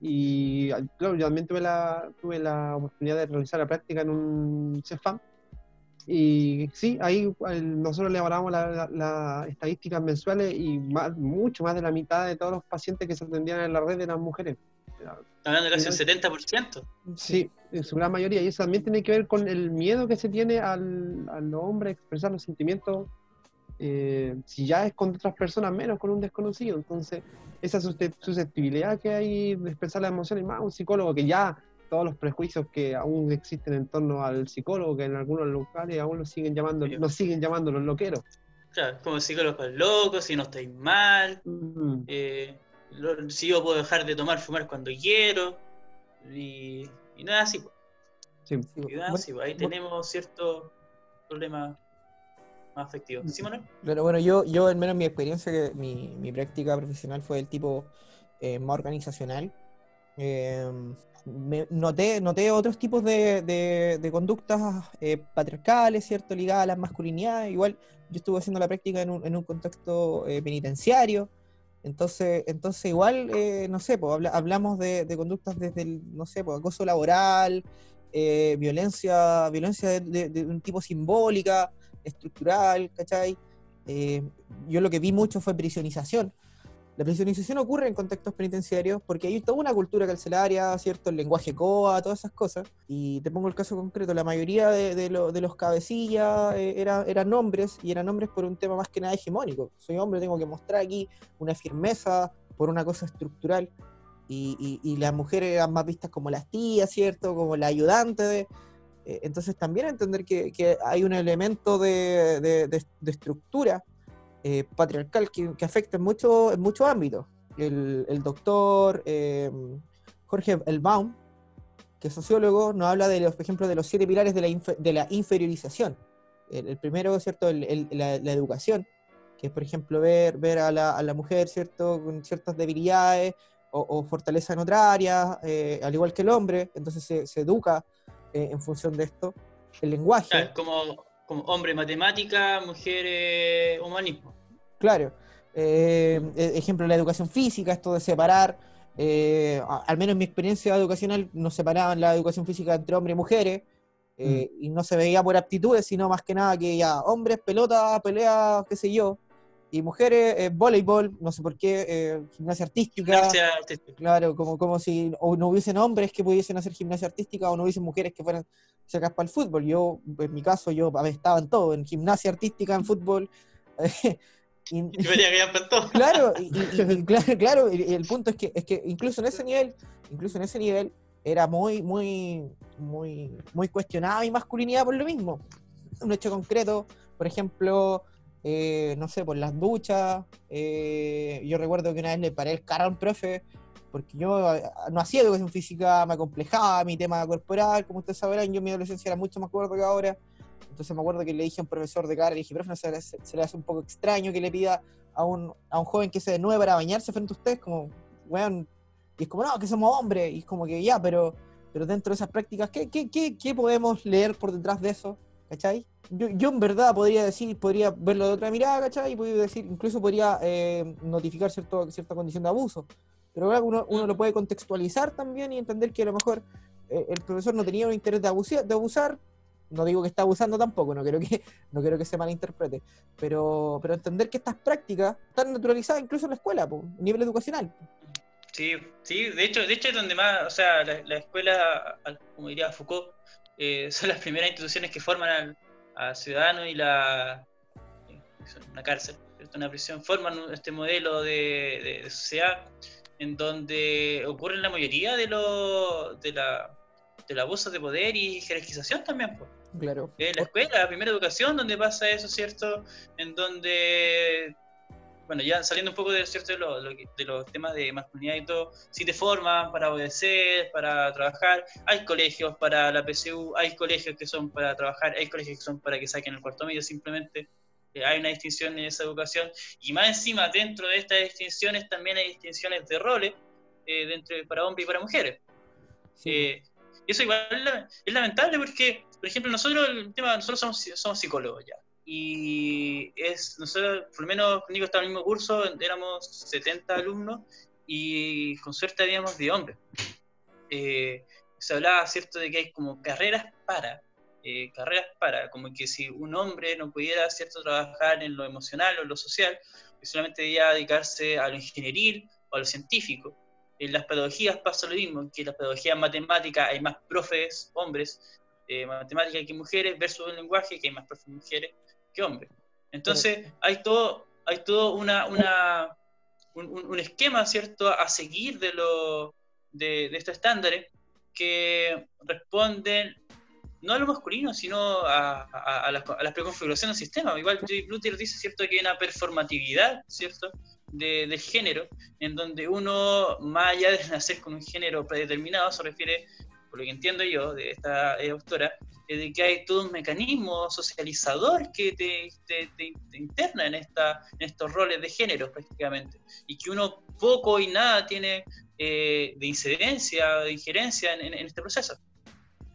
Y ah, claro, yo también tuve la, tuve la oportunidad de realizar la práctica en un CEFAM. Y sí, ahí el- nosotros elaboramos las la, las estadísticas mensuales y más- mucho más de la mitad de todos los pacientes que se atendían en la red eran mujeres. Hablando de casi un 70%. Sí, en su gran mayoría. Y eso también tiene que ver con el miedo que se tiene al, al hombre a expresar los sentimientos, eh, si ya es con otras personas, menos con un desconocido. Entonces, esa susce- susceptibilidad que hay de expresar las emociones, más un psicólogo que ya todos los prejuicios que aún existen en torno al psicólogo, que en algunos locales aún lo siguen llamando, Sí. nos siguen llamando los loqueros. Claro, como psicólogos locos, si no estáis mal, Mm, eh, lo- si yo puedo dejar de tomar, fumar cuando quiero, y, y no es así. po. sí. Sí, Y no es bueno, así, po. ahí bueno, tenemos ciertos problemas más afectivos. ¿Sí, Manuel? Pero bueno, yo, yo al menos mi experiencia, que mi, mi práctica profesional fue del tipo eh, más organizacional. Eh, me- noté, noté otros tipos de, de- conductas eh, patriarcales, ¿cierto? Ligadas a las masculinidades. Igual yo estuve haciendo la práctica en un, en un contexto eh, penitenciario. Entonces, entonces igual, eh, no sé, pues, habla- hablamos de, conductas desde el, no sé, pues, acoso laboral, eh, violencia, violencia de un tipo simbólica, estructural, ¿cachai? Eh, yo lo que vi mucho fue prisionización. La prisionización ocurre en contextos penitenciarios porque hay toda una cultura carcelaria, ¿cierto? El lenguaje COA, todas esas cosas. Y te pongo el caso concreto, la mayoría de, de lo- de los cabecillas eh, era- eran hombres y eran hombres por un tema más que nada hegemónico. Soy hombre, tengo que mostrar aquí una firmeza por una cosa estructural. Y, y- y las mujeres eran más vistas como las tías, ¿cierto? Como la ayudante de... eh, Entonces también entender que, que hay un elemento de, de- de- de estructura eh, patriarcal que, que afecta en, mucho, en muchos ámbitos. El, el doctor eh, Jorge Elbaum, que es sociólogo, nos habla de los, por ejemplo, de los siete pilares de la, de la inferiorización. El, el primero, ¿cierto? El- la, la educación, que es, por ejemplo, ver, ver a, la, a la mujer, ¿cierto? Con ciertas debilidades o, o fortaleza en otra área, eh, al igual que el hombre, entonces se, se educa eh, en función de esto. El lenguaje. Claro, como, como hombre matemática, mujer eh, humanismo. Claro. Eh, e- ejemplo, la educación física, esto de separar, eh, al menos en mi experiencia educacional, nos separaban la educación física entre hombres y mujeres, eh, y no se veía por aptitudes, sino más que nada que ya hombres, pelota, pelea, qué sé yo, Y mujeres, eh, voleibol, no sé por qué, eh, gimnasia artística. Gimnasia artística. Claro, como, como si o no hubiesen hombres que pudiesen hacer gimnasia artística o no hubiesen mujeres que fueran sacas para el fútbol. Yo, en mi caso, yo estaba en todo, en gimnasia artística, en fútbol. y- Y claro, y, claro, claro, el punto es que, es que incluso en ese nivel, incluso en ese nivel, era muy, muy, muy, muy cuestionada mi masculinidad por lo mismo. Un hecho concreto, por ejemplo, eh, no sé, por las duchas. eh, yo recuerdo que una vez le paré el carro a un profe porque yo eh, no hacía educación física, me acomplejaba mi tema corporal, como ustedes sabrán, yo en mi adolescencia era mucho más gordo que ahora. Entonces me acuerdo que le dije a un profesor de cara, le dije, profe, ¿no se, se le hace un poco extraño que le pida a un, a un joven que se desnude para bañarse frente a ustedes? Como, weón, y es como, no, que somos hombres, y es como que ya, pero, pero dentro de esas prácticas, ¿qué, qué, qué, qué podemos leer por detrás de eso? ¿Cachai? Yo, yo en verdad podría decir, podría verlo de otra mirada, ¿cachai? Y podría decir, incluso podría eh, notificar cierto, cierta condición de abuso. Pero claro, uno, uno lo puede contextualizar también y entender que a lo mejor eh, el profesor no tenía un interés de abusar, de abusar. No digo que está abusando tampoco, no quiero que, no quiero que se malinterprete. Pero, pero entender que estas prácticas están naturalizadas incluso en la escuela, po, a nivel educacional. Sí, sí, de hecho, de hecho es donde más, o sea, la, la escuela, como diría Foucault, eh, son las primeras instituciones que forman al, ciudadano y la eh, una cárcel, una prisión, forman este modelo de, de- de sociedad en donde ocurren la mayoría de los de la del abuso de poder y jerarquización también, pues. Claro. En la escuela, la primera educación, donde pasa eso, ¿cierto? En donde, bueno, ya saliendo un poco de, ¿cierto? de, lo- de los temas de masculinidad y todo, si te forman para obedecer, para trabajar, hay colegios para la PSU, hay colegios que son para trabajar, hay colegios que son para que saquen el cuarto medio, simplemente eh, hay una distinción en esa educación, y más encima, dentro de estas distinciones también hay distinciones de roles, eh, dentro de- para hombres y para mujeres. Sí. Eh, y eso igual es lamentable porque, por ejemplo, nosotros, el tema, nosotros somos, somos psicólogos ya. Y es, nosotros, por lo menos conmigo estaba en el mismo curso, éramos 70 alumnos y con suerte habíamos de hombres. Eh, se hablaba, ¿cierto?, de que hay como carreras para, eh, carreras para, como que si un hombre no pudiera, ¿cierto?, trabajar en lo emocional o en lo social, que solamente debía dedicarse a lo ingenieril o a lo científico. En las pedagogías pasa lo mismo, que en las pedagogías matemáticas hay más profes hombres, eh, matemáticas que mujeres, versus el lenguaje que hay más profes mujeres que hombres. Entonces hay todo, hay todo una, una, un, un- esquema, ¿cierto?, a seguir de, lo, de, de estos estándares que responden no a lo masculino, sino a, a, a las, a las preconfiguraciones del sistema. Igual Butler dice, ¿cierto?, que hay una performatividad, ¿cierto?, de- del género, en donde uno, más allá de nacer con un género predeterminado, se refiere, por lo que entiendo yo, de esta eh, autora, eh, de que hay todo un mecanismo socializador que te, te- te- te interna en, esta, en estos roles de género prácticamente, y que uno poco y nada tiene eh, de incidencia, de injerencia en, en- en este proceso.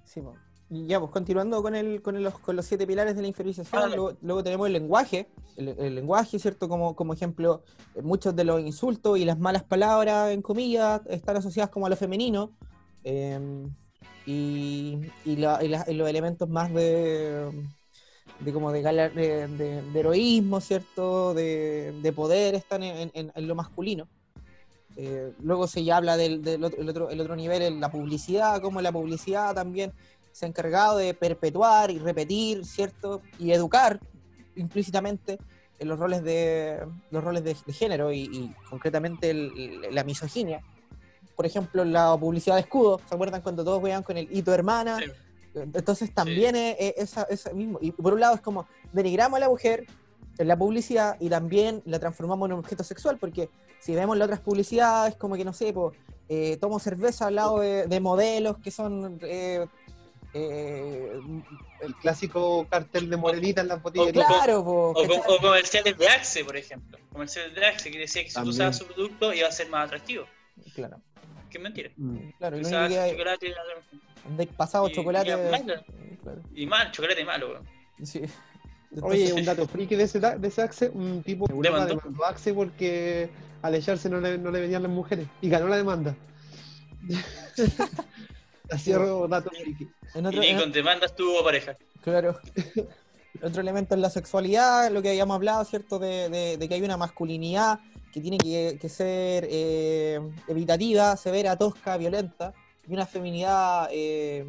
Sí. Y ya, pues continuando con, el, con, los, con los siete pilares de la inferiorización, Ah, luego, luego tenemos el lenguaje, el, el lenguaje, ¿cierto? Como, como ejemplo, eh, muchos de los insultos y las malas palabras, en comillas, están asociadas como a lo femenino, eh, y, y, la- y la- los elementos más de, como de, de, de- heroísmo, ¿cierto? De, de poder están en, lo masculino. Eh, luego se ya habla del, del otro, el otro, el otro nivel, la publicidad, como la publicidad también se ha encargado de perpetuar y repetir, ¿cierto? Y educar implícitamente en los roles de los roles de género y, y concretamente el- la misoginia. Por ejemplo, la publicidad de escudo, ¿se acuerdan cuando todos veían con el hito hermana? Sí. Entonces también es, es esa, esa mismo. Y por un lado es como denigramos a la mujer en la publicidad y también la transformamos en un objeto sexual, porque si vemos las otras publicidades, como que no sé, pues, eh, tomo cerveza al lado de, de modelos que son eh, eh, El clásico cartel de morenita en las botellas. Claro. claro, po, O, o comerciales de Axe, por ejemplo. Comerciales de Axe que decía que si tú usabas su producto iba a ser más atractivo. claro, Que es mentira. Mm. claro, y que hay- chocolate de pasado Y- chocolate. y claro, y mal, chocolate malo, weón. sí. Oye, un dato friki de ese, de ese Axe, un tipo Demandó. demandó a Axe porque al echarse no le, no le venían las mujeres y ganó la demanda. Así Sí. cierro dato friki. en Y otro- ni en- con demandas tuvo pareja. Claro. Otro elemento es la sexualidad, lo que habíamos hablado, ¿cierto? De, de- de que hay una masculinidad que tiene que, que ser eh, evitativa, severa, tosca, violenta, y una feminidad eh,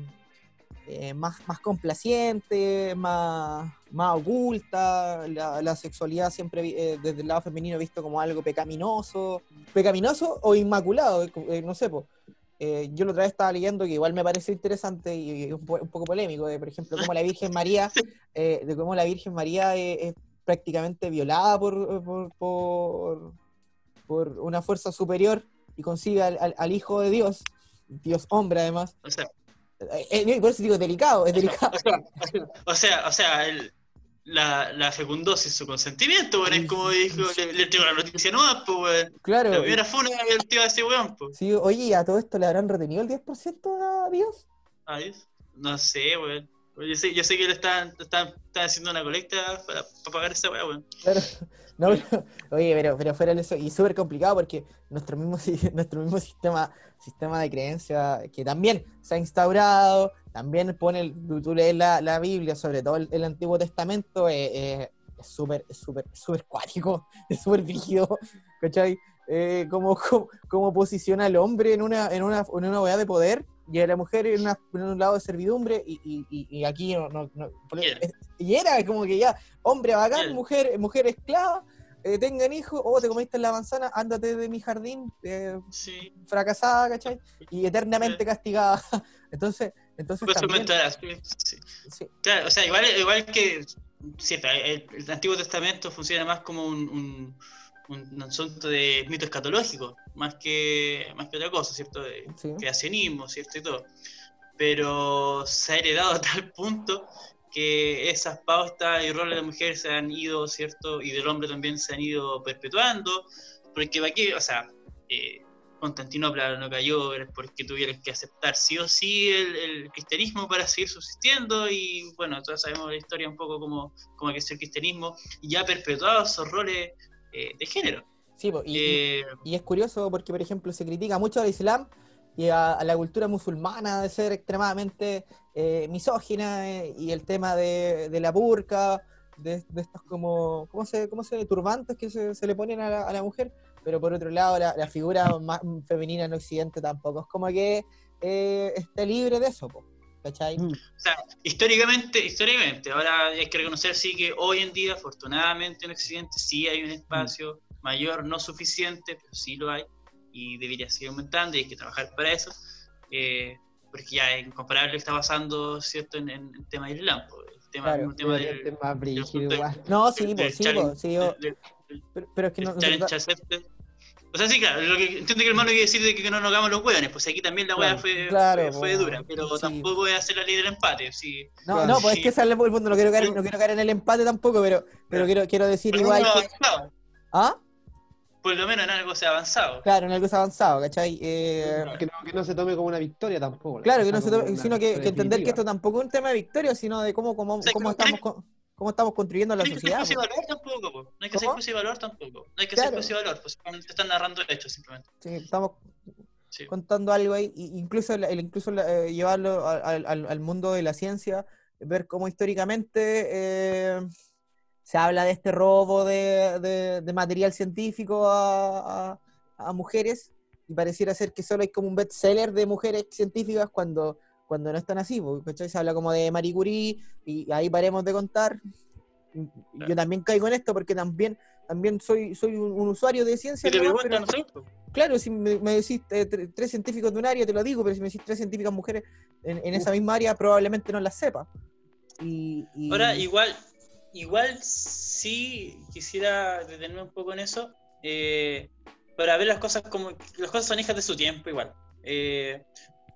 eh, más, más complaciente, más, más oculta, la, la sexualidad siempre desde el lado femenino visto como algo pecaminoso, pecaminoso o inmaculado, no sé, po. Eh, yo la otra vez estaba leyendo que igual me parece interesante y, y un, po- un poco polémico, de, por ejemplo, cómo la Virgen María, eh, de cómo la Virgen María es, es prácticamente violada por, por, por, por una fuerza superior y concibe al, al- al Hijo de Dios, Dios hombre además. O sea, Eh, eh, por eso digo delicado, es delicado. o sea, o sea, el- la, la fecundó sin su consentimiento, weón. Es como dijo, le, le entregó la noticia nueva, pues, weón. Claro. La primera funa el tío de ese weón, pues. Sí, oye, ¿y a todo esto le habrán retenido el 10% a Dios? Ay, no sé, weón. Yo sé, yo sé que le están, están, están haciendo una colecta para, para pagar esa weá, weón. Claro. No, pero- oye, pero, pero fuera de eso, y súper complicado porque nuestro mismo, nuestro mismo sistema, sistema de creencia, que también se ha instaurado, también pone, tú, lees la, la Biblia, sobre todo el, Antiguo Testamento, eh, eh, es súper, súper, súper cuático, es súper rígido, ¿cachai? Eh, como, como, como posiciona al hombre en una, en una, en una de poder y a la mujer en, una- en un lado de servidumbre y, y, y- aquí no, no, no- Y era. es- y era como que ya, hombre bacán, mujer, mujer esclava, eh, tengan hijos, o te comiste la manzana, ándate de mi jardín, eh, Sí. fracasada, ¿cachai? Y eternamente castigada. Entonces, entonces Pues también, sí. sí, Claro, o sea, igual, igual que, cierto, el, el Antiguo Testamento funciona más como un, un, un asunto de mito escatológico, más que, más que otra cosa, ¿cierto? De sí. creacionismo, ¿cierto? Y todo. Pero se ha heredado a tal punto que esas pautas y roles de la mujer se han ido, ¿cierto? Y del hombre también se han ido perpetuando, porque aquí, o sea, eh, Constantinopla no cayó porque tuvieron que aceptar sí o sí el, el cristianismo para seguir subsistiendo y bueno, todos sabemos la historia un poco como, como que es el cristianismo y ya ha perpetuado esos roles eh, de género. Sí, y, y- Eh, y es curioso porque, por ejemplo, se critica mucho al Islam y a, a la cultura musulmana de ser extremadamente eh, misógina y el tema de, de la burka, de, de estos como, ¿cómo se, cómo se turbantes que se, se le ponen a la, a la mujer? Pero por otro lado, la, la figura más femenina en Occidente tampoco es como que esté libre de eso, po, ¿cachai? Mm. O sea, históricamente, históricamente, ahora hay que reconocer sí que hoy en día, afortunadamente en Occidente, sí hay un espacio mayor, no suficiente, pero sí lo hay, y debería seguir aumentando y hay que trabajar para eso, eh, porque ya es incomparable lo que está pasando, ¿cierto?, en, en el tema del Islam, el tema, Claro, el tema del... brígido igual. No, sí, del sí, challenge- po, sí, pero, pero es que no, el no- challenge accepted. O sea, sí, claro, lo que entiendo que el hermano quiere decir de que no nos hagamos los hueones, pues aquí también la hueá Claro, fue, claro, fue, fue po, dura, pero sí. tampoco es hacer la ley del empate, sí. no, Claro. no, pues es que sale por el fondo, no quiero caer, no quiero caer en el empate tampoco, pero, pero quiero, quiero decir Pero igual que... avanzado, ¿Ah? por lo menos en algo se ha avanzado. Claro, en algo se ha avanzado, ¿cachai? Eh, Que no, que no se tome como una victoria tampoco. claro, que no se tome- sino que, entender que esto tampoco es un tema de victoria, sino de cómo, cómo, O sea, cómo estamos, con- cómo estamos construyendo la No hay que sociedad. po. de valor tampoco, po. no hay que ¿Cómo? juicio de valor tampoco. No hay que Claro. de valor, pues te están narrando hechos simplemente. Sí, estamos Sí. contando algo ahí, incluso, el, incluso eh, llevarlo al, al- al- mundo de la ciencia, ver cómo históricamente eh, se habla de este robo de, de- de material científico a, a- a mujeres, y pareciera ser que solo hay como un bestseller de mujeres científicas cuando, cuando no están así, porque se habla como de Marie Curie, y ahí paremos de contar. Yo también caigo en esto porque también, también soy, soy un, un usuario de ciencia. Te nomás, pero- no. Claro, si me, me decís eh, tre- tres científicos de un área, te lo digo, pero si me decís tres científicas mujeres en, en esa misma área, probablemente no las sepa. Y, y- Ahora, igual, igual sí quisiera detenerme un poco en eso, eh, para ver las cosas como, las cosas son hijas de su tiempo igual. Eh,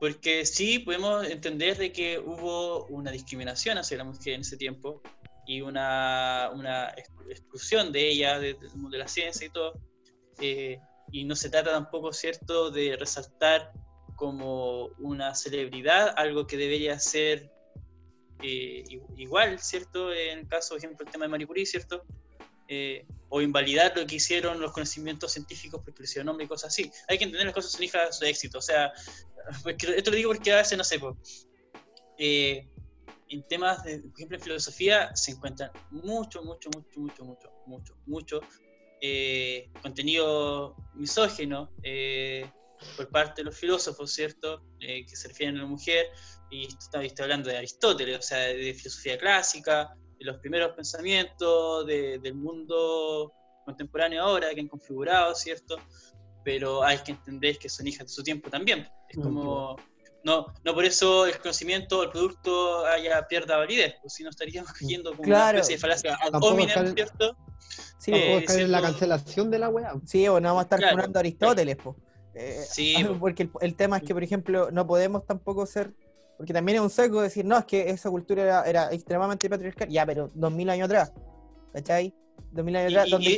porque sí podemos entender de que hubo una discriminación hacia la mujer en ese tiempo y una, una ex- exclusión de ella de- del mundo de la ciencia y todo. Eh, y no se trata tampoco, ¿cierto?, de resaltar como una celebridad, algo que debería ser eh, igual, ¿cierto? En el caso, por ejemplo, el tema de Marie Curie, ¿cierto? Eh, o invalidar lo que hicieron los conocimientos científicos porque le y cosas así. Hay que entender las cosas son hijas de éxito. O sea, porque esto lo digo porque a veces, no sé, po, eh, en temas de, por ejemplo, en filosofía, se encuentran mucho, mucho, mucho, mucho, mucho, mucho, mucho eh, contenido misógeno eh, por parte de los filósofos, ¿cierto? Eh, que se refieren a la mujer, y estoy, hablando de Aristóteles, o sea, de filosofía clásica, los primeros pensamientos de- del mundo contemporáneo ahora que han configurado, ¿cierto? Pero hay que entender que son hijas de su tiempo también. Es Mm, como, no, no por eso el conocimiento, el producto haya pierda validez, pues si no estaríamos cayendo como Claro. una especie de falacia ad hominem, caer- ¿cierto? Sí, Eh, caer en la cancelación de la weá. sí, o no vamos a estar claro, a Aristóteles, po. Eh, Sí, po. porque el, el tema es que, por ejemplo, no podemos tampoco ser, porque también es un sesgo decir, no, es que esa cultura era, era extremadamente patriarcal, ya, pero 2000 años atrás, ¿cachai? 2000 años Y- atrás, y- donde...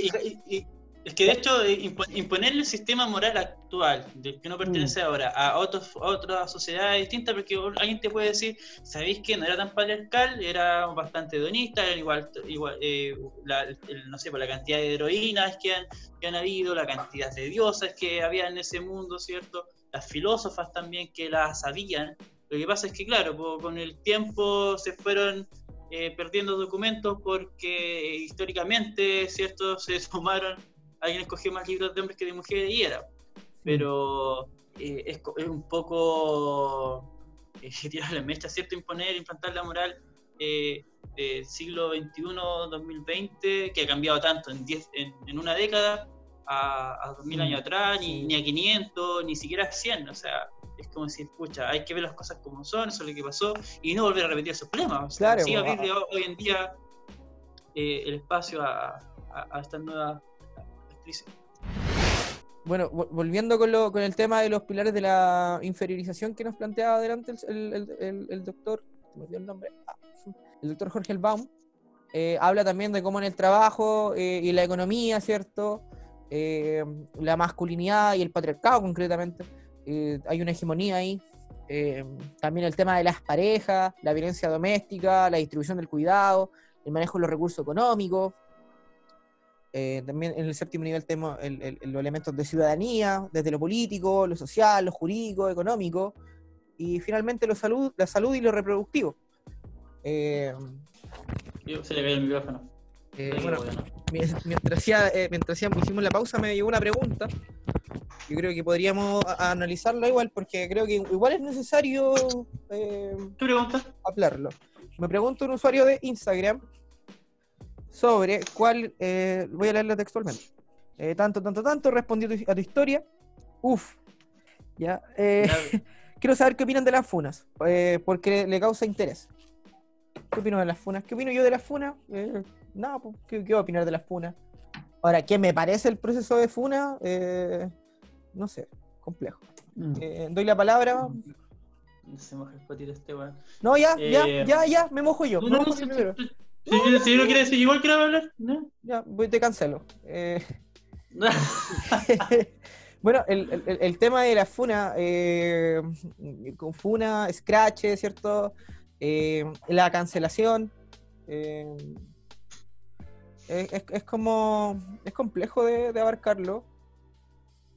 y- es que de hecho eh, impo- imponerle el sistema moral actual del que uno pertenece Mm. ahora a, otros, a otra sociedad distinta, porque alguien te puede decir, ¿sabéis que no era tan patriarcal? Era bastante hedonista, era igual, igual eh, la, el- no sé, por la cantidad de heroínas que han, que han habido, la cantidad de diosas que había en ese mundo, ¿cierto? Las filósofas también que las sabían. Lo que pasa es que, claro, con el tiempo se fueron eh, perdiendo documentos porque históricamente, ¿cierto? Se tomaron, alguien escogió más libros de hombres que de mujeres y era. Pero eh, es, es un poco eh, tirar la mecha, ¿cierto? Imponer, implantar la moral eh, del siglo XXI, 2020, que ha cambiado tanto en, 10, en, en una década a, a 2000 Mm, años atrás, ni, sí. ni a 500, ni siquiera a 100. O sea, es como decir, escucha, hay que ver las cosas como son, eso es lo que pasó, y no volver a repetir esos problemas. O sea, Claro, sí abrirle ho- hoy en día eh, el espacio a, a, a estas nuevas actrices. Bueno, vol- volviendo con, lo, con el tema de los pilares de la inferiorización que nos planteaba adelante el, el- el- el- el doctor, se me olvidó el nombre, Ah, el doctor Jorge Elbaum, eh, habla también de cómo en el trabajo eh, y la economía, ¿cierto? Eh, la masculinidad y el patriarcado concretamente, eh, hay una hegemonía ahí. Eh, también el tema de las parejas, la violencia doméstica, la distribución del cuidado, el manejo de los recursos económicos, eh, también en el séptimo nivel tenemos el- los elementos de ciudadanía, desde lo político, lo social, lo jurídico, económico, y finalmente lo salud, la salud y lo reproductivo. Eh, Se le cayó el micrófono. Eh, bueno, bueno. mientras, hacía- eh, mientras hacía- hicimos la pausa me llegó una pregunta. Yo creo que podríamos a- a analizarla igual, porque creo que igual es necesario eh, ¿Qué pregunta? hablarlo. Me pregunta un usuario de Instagram sobre cuál, eh, voy a leerlo textualmente. Eh, tanto, tanto, tanto, respondió tu- a tu historia. Uf. Ya. eh, quiero saber qué opinan de las funas, eh, porque le causa interés. ¿Qué opino de las funas? ¿Qué opino yo de las funas? Eh, nada, pues, ¿qué, ¿qué voy a opinar de las funas? Ahora, ¿qué me parece el proceso de funa? Eh, no sé, complejo. Mm. Eh, doy la palabra. Se moja el potito este weón. No, ya, ya, Eh, ya, ya, me mojo yo. No, me no, mojo si, yo primero. si- si- si no quiere decir igual quiero hablar, ¿no? Ya, voy, te cancelo. Eh, bueno, el, el- el tema de la funa, eh, con funa, scratch, ¿cierto? Eh, la cancelación. eh, es, como. Es complejo de, abarcarlo.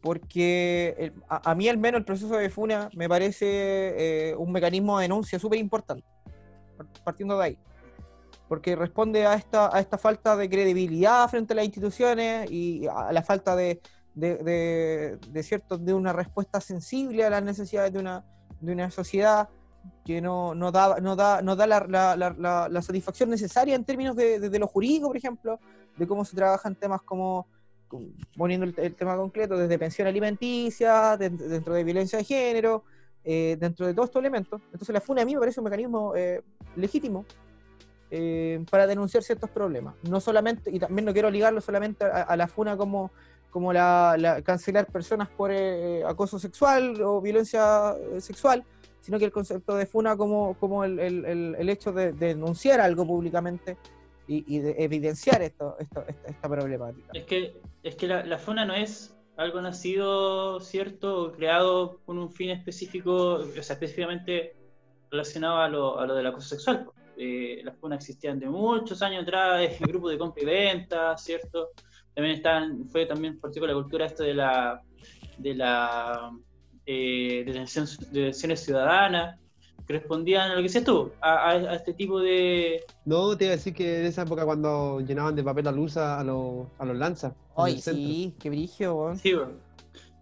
Porque a, mí, al menos, el proceso de funa me parece eh, un mecanismo de denuncia súper importante. Partiendo de ahí porque responde a esta, a esta falta de credibilidad frente a las instituciones y a la falta de, de, de- de cierto, de una respuesta sensible a las necesidades de una, de una sociedad que no, no da, no da, no da la, satisfacción necesaria en términos de, de- de lo jurídico, por ejemplo, de cómo se trabajan temas como, poniendo el, el tema concreto, desde pensión alimenticia, de- dentro de violencia de género, eh, dentro de todos estos elementos. Entonces la FUNA a mí me parece un mecanismo eh, legítimo eh, para denunciar ciertos problemas. No solamente, y también no quiero ligarlo solamente a, la FUNA como, como la, la- cancelar personas por eh, acoso sexual o violencia eh, sexual, sino que el concepto de FUNA como, como el, el- el- hecho de, de denunciar algo públicamente y, y de evidenciar esto, esto- esta, esta problemática. Es que, es que la, la FUNA no es algo nacido, ¿cierto? O creado con un fin específico, o sea, específicamente relacionado a lo, a lo del acoso sexual. Eh, las FUNA existían de muchos años atrás, el grupo de compra y venta, ¿cierto? También están, fue también por la cultura esto de la, de la eh, detención, detenciones ciudadanas, que respondían a lo que decías tú, a, a- a este tipo de... No, te iba a decir que en esa época cuando llenaban de papel a luz a, los, a los lanzas. Ay, sí, qué brigio, weón. Sí, weón.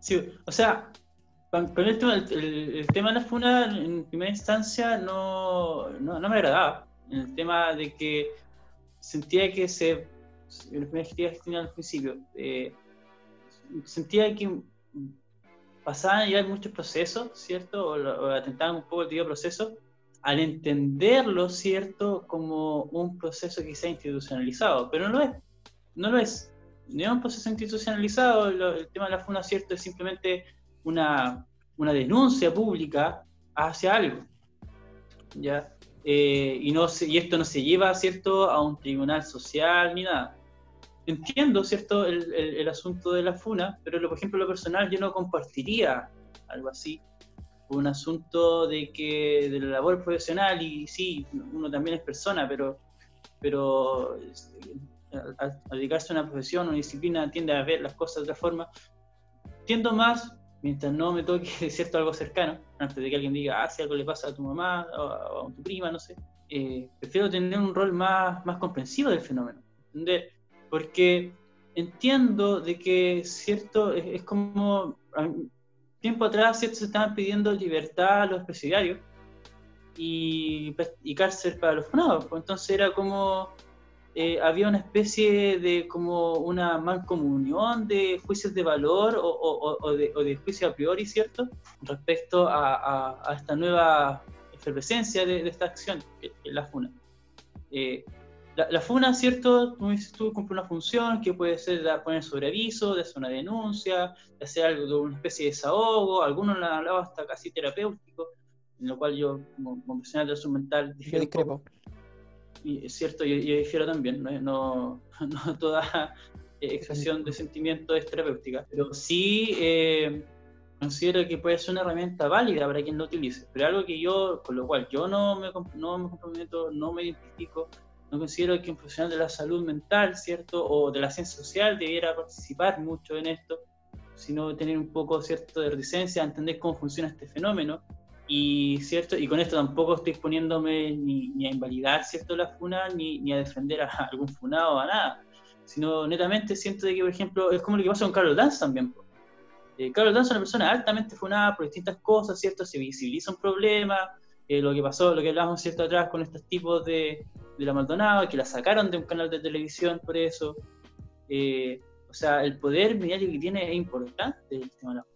Sí, o sea, con el tema, el, el- el tema de la funa en primera instancia no, no, no me agradaba. En el tema de que sentía que se. En las primeras que tenía al principio, eh, sentía que pasaban ya muchos procesos, ¿cierto? O, o atentaban un poco el debido proceso, al entenderlo, ¿cierto? Como un proceso sea institucionalizado, pero no lo es. No lo es no es un proceso institucionalizado, lo- el tema de la funa, ¿cierto? Es simplemente una, una denuncia pública hacia algo, ¿ya? Eh, y, no se- y esto no se lleva, ¿cierto?, a un tribunal social ni nada. Entiendo, ¿cierto?, el, el- el asunto de la funa, pero, lo- por ejemplo, lo personal yo no compartiría algo así. Un asunto de que de la labor profesional, y sí, uno también es persona, pero, pero al, dedicarse a una profesión una disciplina tiende a ver las cosas de otra forma. Tiendo más, mientras no me toque cierto algo cercano, antes de que alguien diga, ah, si algo le pasa a tu mamá o a, o a tu prima, no sé, eh, prefiero tener un rol más, más comprensivo del fenómeno. ¿entendés? Porque entiendo de que, cierto, es, es como, tiempo atrás, cierto, se estaban pidiendo libertad a los presidiarios y, y cárcel para los funados. pues, entonces era como eh, había una especie de como una mancomunión de juicios de valor o, o- o de, o de juicio a priori, ¿cierto? Respecto a, a- a esta nueva efervescencia de, de esta acción, que la FUNA. Eh, la, la FUNA, ¿cierto? Dices tú, cumple una función que puede ser de poner sobre aviso, de hacer una denuncia, de hacer algo de una especie de desahogo, algunos la han hablado hasta casi terapéutico, en lo cual yo, como, como profesional de salud mental, difiero discrepo. y es cierto, yo, yo difiero también, no, no, no toda eh, expresión de sentimiento es terapéutica, pero sí eh, considero que puede ser una herramienta válida para quien lo utilice, pero algo que yo, con lo cual yo no me, no me comprometo, no me identifico, no considero que un profesional de la salud mental, ¿cierto? O de la ciencia social debiera participar mucho en esto, sino tener un poco, ¿cierto?, de reticencia a entender cómo funciona este fenómeno y cierto y con esto tampoco estoy poniéndome ni, ni a invalidar cierto la funa ni, ni a defender a algún funado o a nada sino netamente siento de que por ejemplo es como lo que pasa con Carlos Dance también. Eh, Carlos Dance es una persona altamente funada por distintas cosas cierto se visibiliza un problema eh, lo que pasó lo que hablábamos cierto atrás con estos tipos de, de la Maldonado que la sacaron de un canal de televisión por eso eh, o sea, el poder mediático que tiene es importante.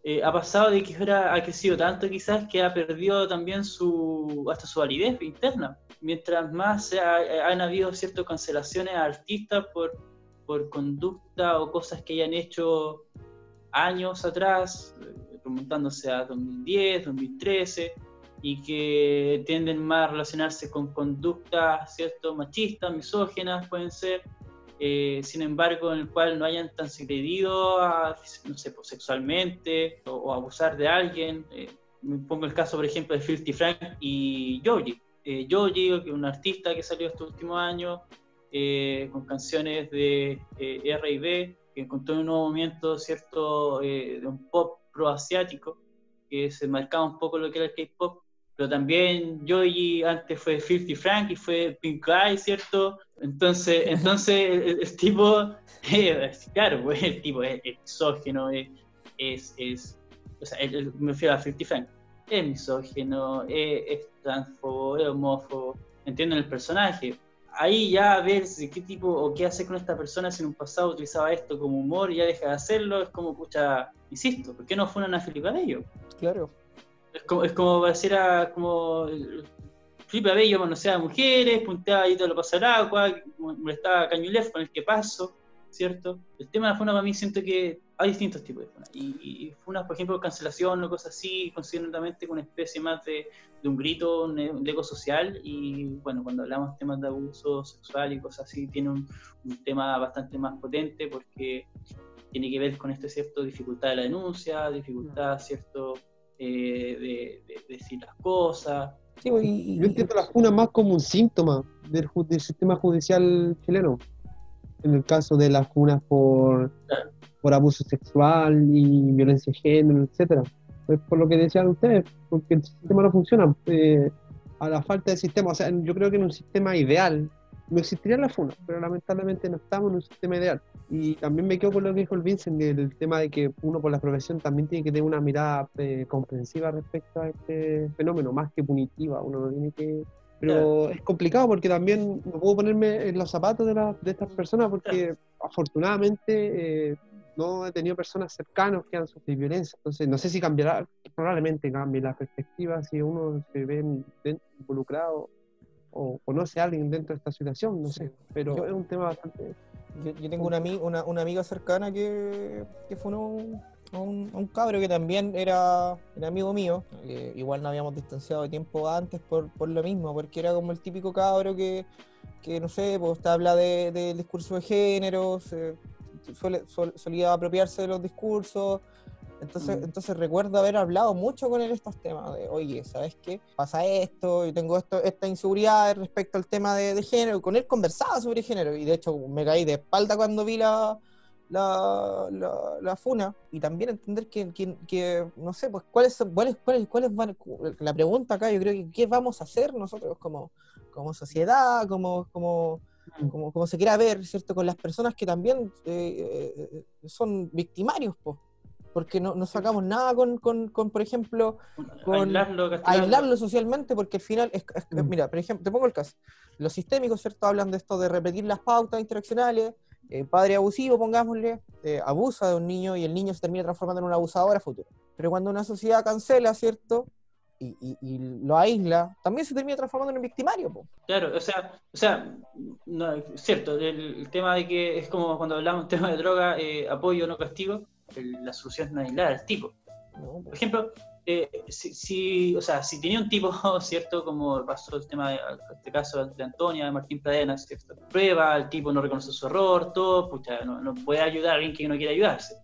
Eh, ha pasado de que ahora ha crecido tanto quizás que ha perdido también su hasta su validez interna. Mientras más ha- han habido ciertas cancelaciones a artistas por, por conducta o cosas que hayan hecho años atrás, eh, remontándose a 2010, 2013, y que tienden más a relacionarse con conductas, ¿cierto? Machistas, misógenas, pueden ser, eh, sin embargo, en el cual no hayan tan agredido a, no sé, pues, sexualmente o, o abusar de alguien. Eh, me pongo el caso, por ejemplo, de Filthy Frank y Joji. Eh, Joji, un artista que salió este último año eh, con canciones de eh, R&B, que encontró un nuevo movimiento, ¿cierto?, eh, de un pop pro-asiático, que se marcaba un poco lo que era el K-pop, pero también Joji antes fue Filthy Frank y fue Pink Eye, ¿cierto? Entonces, entonces el, el tipo, eh, claro, pues, el tipo es, es misógeno, es, es, es- o sea, el- me refiero a Filthy Frank, es misógeno, es, es transfobo, es homófobo, entienden el personaje. Ahí ya a ver si qué tipo o qué hacer con esta persona si en un pasado utilizaba esto como humor y ya deja de hacerlo, es como, pucha, insisto, ¿por qué no fue una Felipe Abello? Claro. Es como, es como pareciera como el- Felipe Abello manoseaba a mujeres, punteaba ahí todo lo pasa al agua, molestaba a Cañulef con el que paso, ¿cierto? El tema de la funa para mí siento que hay distintos tipos de funa. Y, y funas, por ejemplo, cancelación o cosas así, considero netamente como una especie más de, de un grito, un, un eco social. Y bueno, cuando hablamos de temas de abuso sexual y cosas así, tiene un, un tema bastante más potente porque tiene que ver con este cierto dificultad de la denuncia, dificultad, cierto, eh, de, de- de decir las cosas. Sí, pues, y- Yo entiendo la funa más como un síntoma del, sistema judicial chileno. En el caso de las funas por, Claro. por abuso sexual y violencia de género, etcétera. Pues por lo que decían ustedes, porque el sistema no funciona. Eh, a la falta de sistema. O sea, yo creo que en un sistema ideal no existiría la FUNA, pero lamentablemente no estamos en un sistema ideal. Y también me quedo con lo que dijo el Vincent, del tema de que uno por la profesión también tiene que tener una mirada eh, comprensiva respecto a este fenómeno, más que punitiva. Uno no tiene que pero es complicado porque también no puedo ponerme en los zapatos de, la- de estas personas porque afortunadamente eh, no he tenido personas cercanas que han sufrido violencia. Entonces no sé si cambiará, probablemente cambie la perspectiva si uno se ve involucrado o conoce a alguien dentro de esta situación, no sé. Pero Yo- es un tema bastante... Yo, yo tengo una, una, una amiga cercana que, que fue un, un, un cabro que también era, era amigo mío. que igual nos habíamos distanciado de tiempo antes por, por lo mismo, porque era como el típico cabro que, que no sé, pues te habla de- del discurso de género, se- suele, suel- solía apropiarse de los discursos. Entonces, Mm. entonces recuerdo haber hablado mucho con él estos temas de, oye, ¿sabes qué? Pasa esto, y tengo esto, esta inseguridad respecto al tema de, de género. Con él conversaba sobre género y de hecho me caí de espalda cuando vi la, la, la, la funa. Y también entender que, que, que, no sé, pues cuáles son- cuáles, cuáles, cuáles van, la pregunta acá yo creo que qué vamos a hacer nosotros como, como sociedad, como, como, como, como se quiera ver, ¿cierto? Con las personas que también eh, eh, son victimarios, pues. Porque no, no sacamos nada con, con, con, por ejemplo, Con- aislarlo, aislarlo socialmente, porque al final, es, es- Mm. mira, por ejemplo, te pongo el caso. Los sistémicos, ¿cierto? Hablan de esto de repetir las pautas interaccionales. eh, padre abusivo, pongámosle, eh, abusa de un niño y el niño se termina transformando en un abusador a futuro. Pero cuando una sociedad cancela, ¿cierto? Y, y- y lo aísla, también se termina transformando en un victimario, po. Claro, o sea, o sea, no, es cierto, el, el tema de que es como cuando hablamos tema de droga, eh, apoyo, no castigo, el- la solución es no aislar al tipo. ¿no? Por ejemplo, eh, si, si- o sea, si tenía un tipo, ¿cierto? Como pasó el tema de este caso de Antonia, de Martín Pradena, ¿cierto? Prueba, el tipo no reconoce su error, todo, pucha, no, no puede ayudar a alguien que no quiere ayudarse.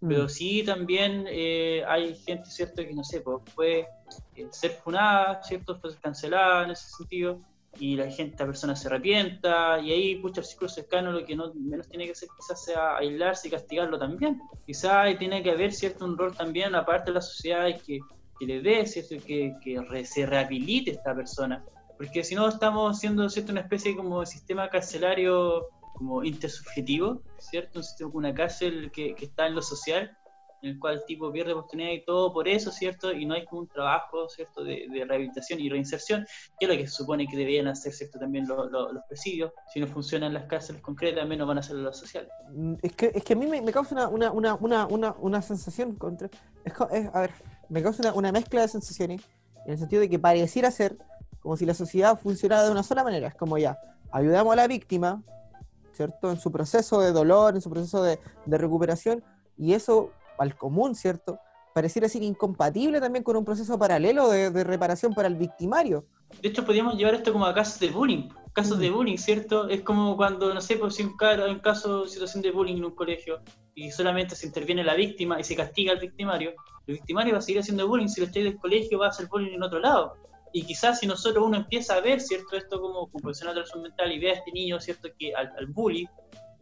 Mm. Pero sí también eh, hay gente, ¿cierto? Que no sé, pues, puede eh, ser funada, ¿cierto? Fue cancelada en ese sentido, y la gente, la persona se arrepienta, y ahí, pucha, el círculo cercano lo que no, menos tiene que hacer quizás sea aislarse y castigarlo también. Quizás tiene que haber, ¿cierto? Un rol también, aparte de la sociedad, que, que le dé, ¿cierto? Que, que re- se rehabilite esta persona. Porque si no, estamos siendo, ¿cierto? Una especie como de sistema carcelario como intersubjetivo, ¿cierto? Un sistema una cárcel que, que está en lo social, en el cual el tipo pierde oportunidad y todo por eso, ¿cierto? Y no hay como un trabajo, ¿cierto? De, de rehabilitación y reinserción, que es lo que se supone que deberían hacer, ¿cierto? También lo- lo- los presidios. Si no funcionan las cárceles concretas, menos van a hacerlo los sociales. Mm, Es que, es que a mí me, me causa una, una, una, una, una, sensación contra. Es, es- a ver, me causa una mezcla de sensaciones en el sentido de que pareciera ser como si la sociedad funcionara de una sola manera. Es como ya, ayudamos a la víctima, ¿cierto? En su proceso de dolor, en su proceso de, de recuperación, y eso al común, ¿cierto? Pareciera ser incompatible también con un proceso paralelo de, de reparación para el victimario. De hecho, podríamos llevar esto como a casos de bullying. Casos de bullying, ¿cierto? Es como cuando, no sé, por si un, ca- un caso situación de bullying en un colegio y solamente se interviene la víctima y se castiga al victimario, el victimario va a seguir haciendo bullying. Si lo echáis del colegio, va a hacer bullying en otro lado. Y quizás si nosotros uno empieza a ver, ¿cierto? Esto como, de la salud mental y ve a este niño, ¿cierto? Que al, al bully,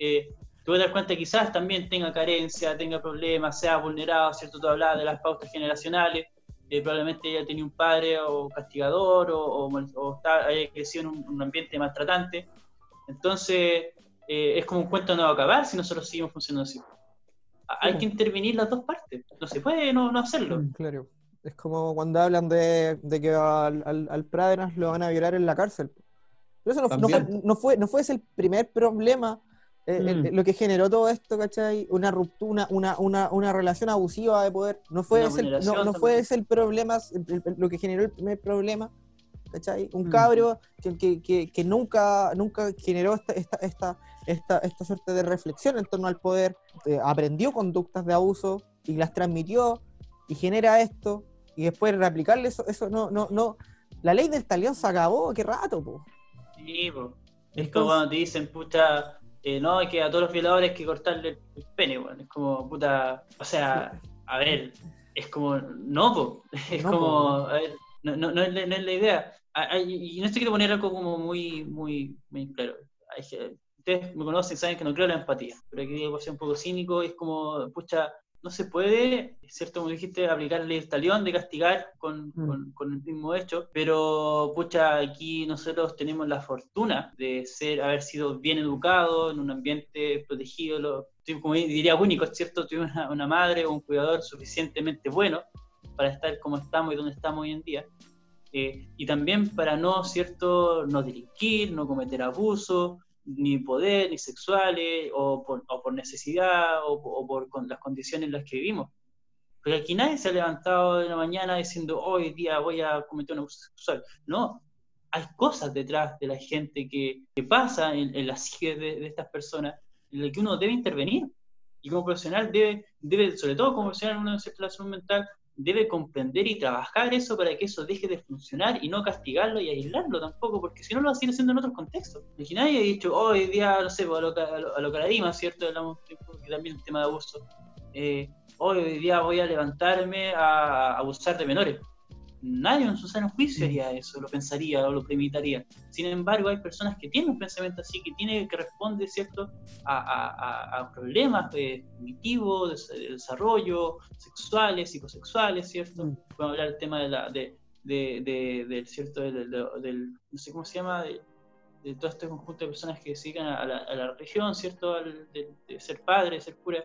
eh, te vas a dar cuenta que quizás también tenga carencia, tenga problemas, sea vulnerado, ¿cierto? Tú hablabas de las pautas generacionales eh, probablemente ella tenía un padre o castigador o, o, mal- o está- haya crecido en un, un ambiente maltratante. Entonces, eh, es como un cuento no va a acabar si nosotros seguimos funcionando así. Hay que intervenir las dos partes. No se puede no, no hacerlo. Claro. Es como cuando hablan de, de que al, al, al Pradenas lo van a violar en la cárcel. Pero eso no, no fue, También. no, fue, no fue ese el primer problema, eh, el- Mm. lo que generó todo esto, ¿cachai? Una ruptura, una, una, una relación abusiva de poder. No fue, ese el, no, no fue ese el problema, el- el- lo que generó el primer problema, ¿cachai? Un Mm. cabro que, que, que, que nunca, nunca generó esta, esta, esta, esta, esta suerte de reflexión en torno al poder, eh, aprendió conductas de abuso y las transmitió y genera esto y después reaplicarle eso, eso no, no, no. La ley del talión se acabó, qué rato, po. Sí, po. Es como cuando te dicen, puta, eh, no, que a todos los violadores hay que cortarle el, pene, weón. Es como, puta, o sea, a ver, es como, no, po. Es No, como, po. a ver, no, no, no es, la- no es la idea. Ah, ah, Y y en esto quiero poner algo como muy, muy, muy claro. Hay Ustedes me conocen, saben que no creo en la empatía, pero aquí voy a ser un poco cínico, es como, pucha, no se puede, ¿cierto? Como dijiste, aplicar el talión de castigar con, Mm. con- con el mismo hecho, pero pucha, aquí nosotros tenemos la fortuna de ser, haber sido bien educados en un ambiente protegido, lo, como diría único, ¿cierto? Tuvimos una, una madre o un cuidador suficientemente bueno para estar como estamos y donde estamos hoy en día. Eh, y también para no, ¿cierto?, no delinquir, no cometer abusos, ni poder, ni sexuales, o por, o por necesidad, o, o por con las condiciones en las que vivimos. Porque aquí nadie se ha levantado de la mañana diciendo, hoy día voy a cometer un abuso sexual. No, hay cosas detrás de la gente que, que pasa en, en la psique de, de estas personas, en las que uno debe intervenir. Y como profesional debe, debe sobre todo como profesional en una cierta la mental, debe comprender y trabajar eso para que eso deje de funcionar y no castigarlo y aislarlo tampoco, porque si no lo seguir haciendo en otros contextos. Porque nadie ha dicho, oh, hoy día, no sé, pues, a lo, a lo, a lo Caradima, ¿cierto? Hablamos que también el tema de abuso. Eh, hoy día voy a levantarme a abusar de menores. Nadie en su sano juicio haría eso, lo pensaría o lo premeditaría. Sin embargo, hay personas que tienen un pensamiento así, que tiene que responder, ¿cierto?, a, a- a- problemas eh, cognitivos, de, de desarrollo, sexuales, psicosexuales, ¿cierto? Mm. Podemos hablar del tema de la, de, de, de- del, ¿cierto?, del, del- no sé cómo se llama, de, de todo este conjunto de personas que se dedican a la, a la religión, ¿cierto?, Al- de, de ser padre, de ser cura.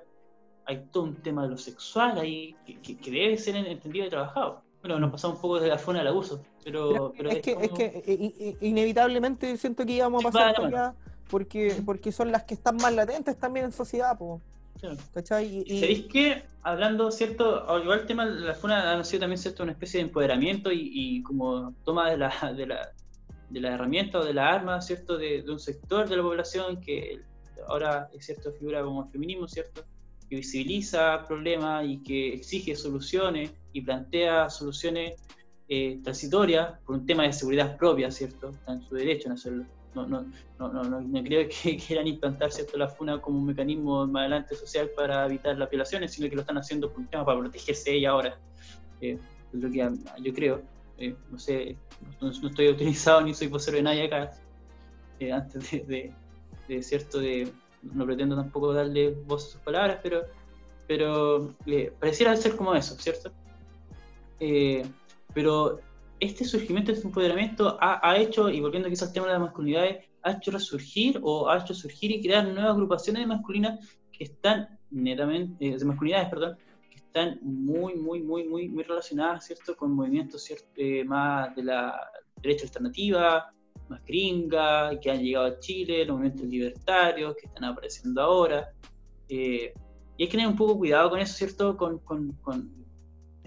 Hay todo un tema de lo sexual ahí que, que- que debe ser entendido y trabajado. Bueno, nos pasamos un poco de la zona al abuso, pero, pero es, que, es como- que eh, i- i- inevitablemente siento que íbamos a Sí, pasar la allá porque, porque son las que están más latentes también en sociedad, po, claro. ¿cachai? Y, y- ¿Sabéis que hablando, cierto, igual el tema de la FUNA ha sido también cierto una especie de empoderamiento y, y como toma de la, de la, de la herramienta o de la arma, cierto, de, de un sector de la población que ahora es cierto figura como el feminismo, cierto, que visibiliza problemas y que exige soluciones y plantea soluciones eh, transitorias por un tema de seguridad propia, cierto, está en su derecho en hacerlo. No, no, no, no, no, creo que quieran implantar ¿cierto? la FUNA como un mecanismo más adelante social para evitar las violaciones, sino que lo están haciendo por un tema para protegerse ella ahora. Eh, lo que yo creo. Eh, no sé, no, estoy autorizado ni soy vocero de nadie acá. eh, antes de, de, cierto, de, no pretendo tampoco darle voz a sus palabras, pero, pero pareciera ser como eso, ¿cierto? Eh, pero este surgimiento, este empoderamiento ha, hecho, y volviendo quizás al tema de las masculinidades, ha hecho resurgir o ha hecho surgir y crear nuevas agrupaciones de masculinas que están netamente, eh, de masculinidades, perdón, que están muy, muy, muy, muy, muy relacionadas, ¿cierto?, con movimientos ¿cierto? Eh, más de la derecha alternativa, más gringa, que han llegado a Chile, los movimientos libertarios que están apareciendo ahora. Y hay que tener un poco cuidado con eso, ¿cierto?, con, con, con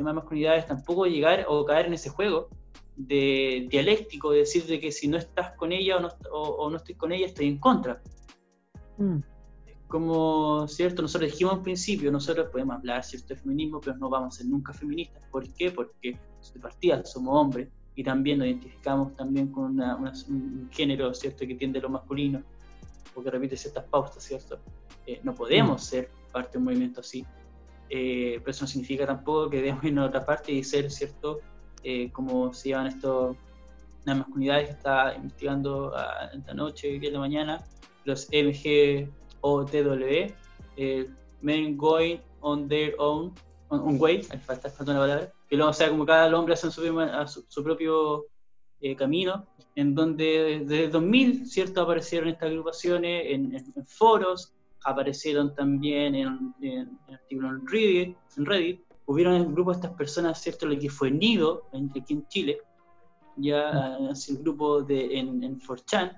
temas de masculinidades, tampoco llegar o caer en ese juego de dialéctico, de decir de que si no estás con ella o no, o, o no estoy con ella, estoy en contra. Mm. Como, ¿cierto? Nosotros dijimos al principio, nosotros podemos hablar, ¿cierto?, de feminismo, pero no vamos a ser nunca feministas. ¿Por qué? Porque de partida somos hombres y también nos identificamos también con una, una, un género, ¿cierto?, que tiende a lo masculino, o que repite ciertas pautas, ¿cierto? Eh, no podemos mm. ser parte de un movimiento así. Eh, pero eso no significa tampoco que debemos irnos a otra parte y ser, ¿cierto?, eh, como se llaman estos, las masculinidades que está investigando a, esta noche y en la mañana, los MGOTW, eh, Men Going on Their Own, on, on Way, falta, falta una palabra, que luego, o sea, como cada hombre hace su, propio eh, camino, en donde desde 2000, ¿cierto?, aparecieron estas agrupaciones en, en, en foros, aparecieron también en, en, en artículos en Reddit, en Reddit hubieron un grupo de estas personas, ¿cierto? Lo que fue Nido, aquí en Chile, ya así el grupo de, en, en 4chan,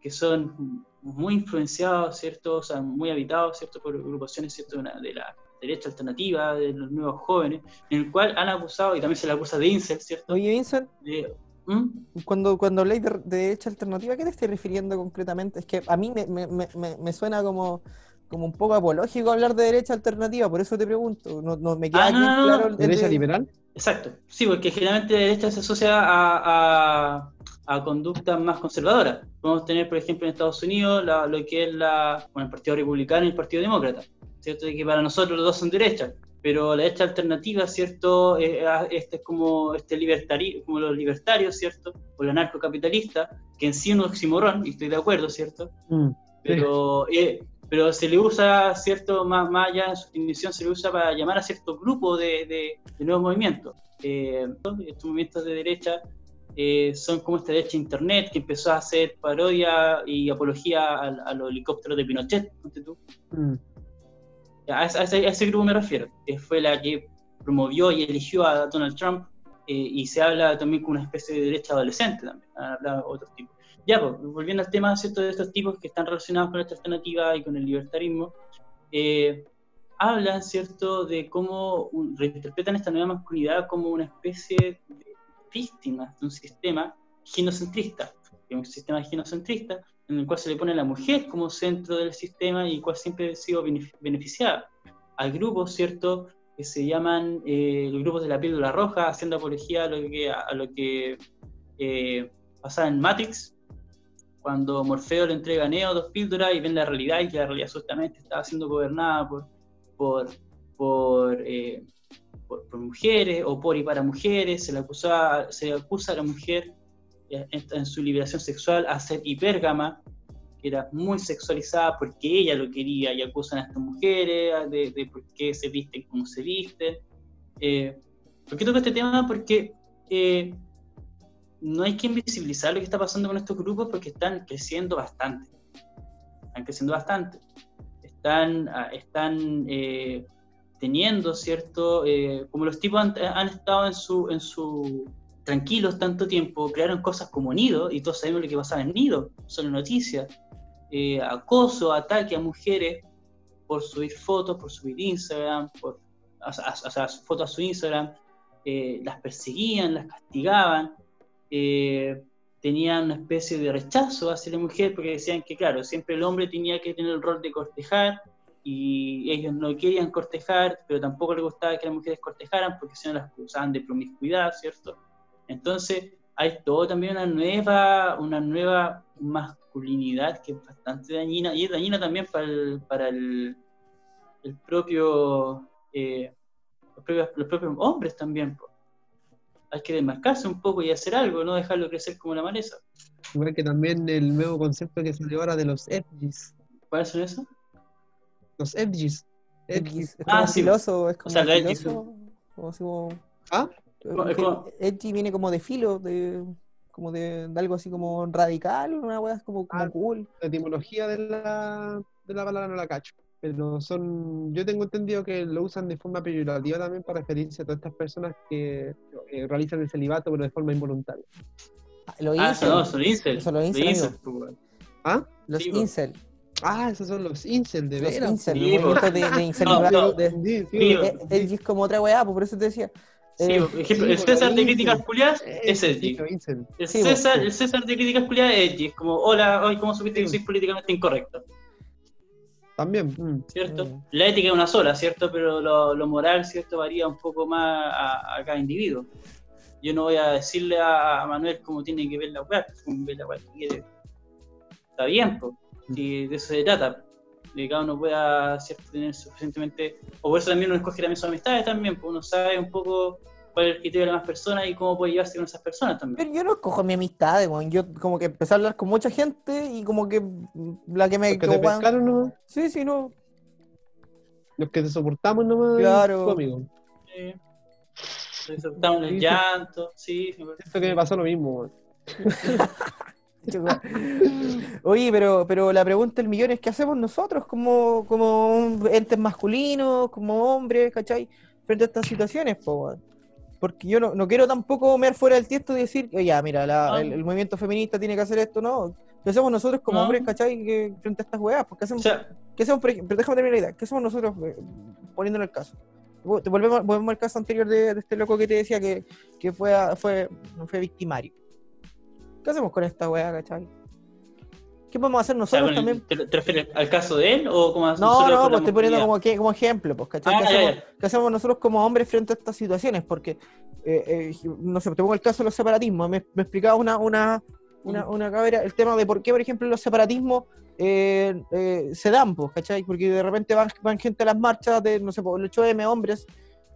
que son muy influenciados, ¿cierto? O sea, muy habitados, ¿cierto? Por agrupaciones, ¿cierto? De, una, de la derecha alternativa, de los nuevos jóvenes, en el cual han acusado, y también se le acusa de incel, ¿cierto? Oye, de, ¿Mm? Cuando, cuando habláis de, de, derecha alternativa, ¿a qué te estoy refiriendo concretamente? Es que a mí me, me, me, me suena como, como un poco apológico hablar de derecha alternativa, por eso te pregunto. No, no me queda ah, no, no, claro. No. ¿Derecha de... liberal? Exacto, sí, porque generalmente la derecha se asocia a, a, a conductas más conservadoras. Podemos tener, por ejemplo, en Estados Unidos la, lo que es la, bueno, el Partido Republicano y el Partido Demócrata, ¿cierto? Y que para nosotros los dos son derechas, pero la derecha alternativa, ¿cierto? Eh, este es como, este libertario, como los libertarios, ¿cierto? O los anarcocapitalista, que en sí es un oximorón, y estoy de acuerdo, ¿cierto? Mm, pero, eh, pero se le usa, ¿cierto? Más, más allá en su definición, se le usa para llamar a cierto grupo de, de- de nuevos movimientos. Eh, estos movimientos de derecha eh, son como esta derecha internet que empezó a hacer parodia y apología al- a, los helicópteros de Pinochet, ponte tú. Mm. A a ese- grupo me refiero, que fue la que promovió y eligió a Donald Trump, eh, y se habla también como una especie de derecha adolescente también, han hablado otros tipos. Ya, pues, volviendo al tema ¿cierto? de estos tipos que están relacionados con esta alternativa y con el libertarismo, eh, hablan, ¿cierto?, de cómo reinterpretan esta nueva masculinidad como una especie de víctima de un sistema ginocentrista, que es un sistema ginocentrista en el cual se le pone a la mujer como centro del sistema y cual siempre ha sido benef- beneficiada. Hay grupos, ¿cierto?, que se llaman eh, los grupos de la píldora roja, haciendo apología a lo que, a lo que eh, pasaba en Matrix, cuando Morfeo le entrega a Neo dos píldoras y ven la realidad y que la realidad justamente estaba siendo gobernada por, eh, por, por mujeres o por y para mujeres, se le acusa, se le acusa a la mujer en, en su liberación sexual a ser hipérgama, que era muy sexualizada porque ella lo quería y acusan a estas mujeres de, de por qué se visten como se visten. Eh, ¿Por qué toco este tema? Porque eh, no hay que invisibilizar lo que está pasando con estos grupos porque están creciendo bastante. Están creciendo bastante. Están, ah, están eh, teniendo, ¿cierto? Eh, como los tipos han, han estado en su, en su tranquilos tanto tiempo, crearon cosas como Nido, y todos sabemos lo que pasaba en Nido, son noticias. Eh, acoso, ataque a mujeres por subir fotos, por subir Instagram, por, o fotos a su Instagram, eh, las perseguían, las castigaban, eh, tenían una especie de rechazo hacia la mujer porque decían que, claro, siempre el hombre tenía que tener el rol de cortejar y ellos no querían cortejar, pero tampoco les gustaba que las mujeres cortejaran porque si las acusaban de promiscuidad, ¿cierto? Entonces hay todo también una nueva, una nueva masculinidad que es bastante dañina y es dañina también para el, para el, el propio, eh, los propios, los propios hombres también. po. Hay que desmarcarse un poco y hacer algo, no dejarlo crecer como la maleza. Igual que también el nuevo concepto que salió ahora de los edgys. ¿Cuáles son eso? Los edgys. Edgy, es Ah, como sí. filoso, es como sea, lo edgy, filoso, como- ¿Ah? Es como- edgy viene como de filo, de como de, de algo así como radical, una weá como, como Ah. cool. La etimología de la, de la palabra no la cacho. Pero son, yo tengo entendido que lo usan de forma peyorativa también para referirse a todas estas personas que eh, realizan el celibato pero de forma involuntaria. Ah, Los Ah, incel, no, son incel. Eso, los incel, pues. ¿Ah? los sí, po. incel, Ah, esos son los incel, de los veras. incel, Sí, los movimientos de, de incel, No, no. de- Sí, sí, Sí, sí. eh, edgy es como otra weá, pues por eso te decía. Sí, Eh, por ejemplo, sí, el César de críticas culiadas Eh, es edgy. El César, el César de críticas culiadas es edgy. Es como, hola, hoy, ¿cómo supiste que soy políticamente incorrecto? También. mm. ¿Cierto? Mm. La ética es una sola, ¿cierto? Pero lo, lo moral, ¿cierto? Varía un poco más a, a cada individuo. Yo no voy a decirle a, Manuel cómo tiene que ver la weá, cómo ve la weá que quiere. Está bien, pues. Si de eso se trata. De que cada uno pueda ¿cierto? tener suficientemente. O por eso también uno escoge también sus amistades también, pues uno sabe un poco cuál es el criterio de las personas y cómo puede llevarse con esas personas también. Pero yo no escojo mi amistad, weón. Yo como que empecé a hablar con mucha gente y como que la que me... Los que como, te pescaron nomás, Sí, sí, no. los que te soportamos nomás. Claro. Conmigo. Sí. Disfrutamos el Sí, sí. llanto, sí, sí, Siento que me pasó lo mismo. weón. Oye, pero, pero la pregunta del millón es ¿qué hacemos nosotros como, como entes masculinos, como hombres, ¿cachai? Frente a estas situaciones, po? Porque yo no, no quiero tampoco mear fuera del tiesto y decir, "Oye, ya, mira, la- No. el, el movimiento feminista tiene que hacer esto, ¿no? ¿Qué hacemos nosotros como No. hombres, ¿cachai? Que, frente a estas weas, porque O hacemos, sea, ¿qué hacemos, por ejemplo? Déjame terminar la idea. ¿Qué hacemos nosotros, eh, poniéndole el caso? Vol- Volvemos, volvemos al caso anterior de, de este loco que te decía que, que fue, a- fue, fue victimario. ¿Qué hacemos con esta wea, cachai? ¿Qué podemos hacer nosotros también? ¿te, te refieres al caso de él o como a No, no, pues estoy poniendo como, que, como ejemplo, pues, ¿cachai? Ah, ¿Qué, hacemos, ya. qué hacemos nosotros como hombres frente a estas situaciones? Porque, eh, eh, no sé, te pongo el caso de los separatismos. Me, me explicaba una, una, una, una cabra el tema de por qué, por ejemplo, los separatismos eh, eh, se dan, pues, ¿cachai? Porque de repente van, van gente a las marchas de, no sé, por el 8M, hombres,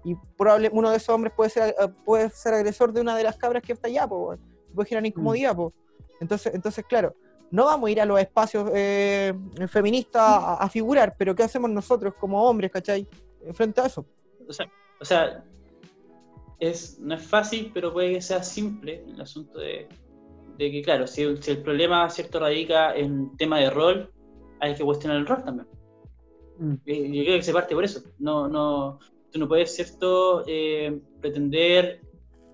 y probable uno de esos hombres puede ser, puede ser agresor de una de las cabras que está allá, pues. Puede generar incomodidad, pues. Entonces, entonces, claro, no vamos a ir a los espacios eh, feministas a, a figurar, pero ¿qué hacemos nosotros como hombres, cachai? Frente a eso. O sea, o sea es, no es fácil, pero puede que sea simple el asunto de, de que, claro, si, si el problema cierto radica en tema de rol, hay que cuestionar el rol también. Mm. Eh, Yo creo que se parte por eso. No, no, tú no puedes, ¿cierto?, eh, pretender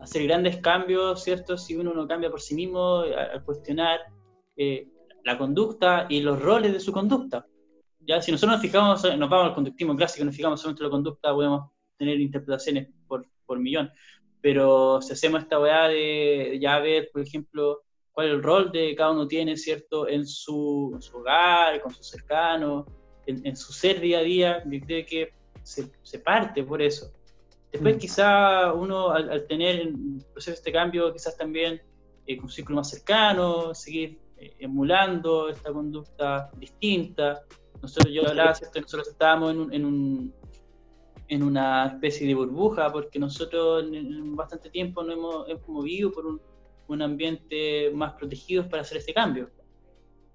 hacer grandes cambios, ¿cierto?, si uno no cambia por sí mismo eh, al cuestionar eh, la conducta y los roles de su conducta. Ya, si nosotros nos fijamos, nos vamos al conductismo clásico, nos fijamos solamente en la conducta, podemos tener interpretaciones por, por millón. Pero si hacemos esta weá de ya ver, por ejemplo, cuál es el rol de cada uno tiene, ¿cierto?, en su, en su hogar, con sus cercanos, en, en su ser día a día, yo creo que se, se parte por eso. Después Mm. quizá uno al, al tener el proceso este cambio, quizás también eh, con un círculo más cercano, seguir eh, emulando esta conducta distinta. Nosotros, yo hablaba, ¿cierto? Nosotros estábamos en, un, en, un- en una especie de burbuja porque nosotros en, en bastante tiempo no hemos, hemos movido por un, un ambiente más protegido para hacer este cambio.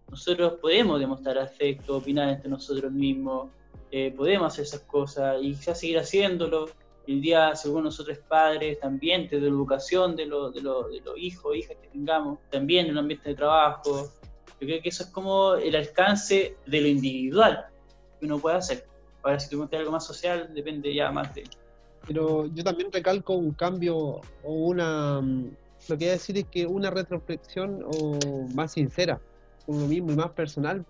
Nosotros podemos demostrar afecto, opinar entre nosotros mismos, eh, podemos hacer esas cosas y quizás seguir haciéndolo. El día, según nosotros padres, también desde la educación de, los los de hijos hijas que tengamos, también en el ambiente de trabajo. Yo creo que eso es como el alcance de lo individual que uno puede hacer. Ahora, si tú metes algo más social, depende ya más de. Pero yo también recalco un cambio o una. mm, Lo que voy a decir es que una retroflexión o más sincera uno mismo y más personal.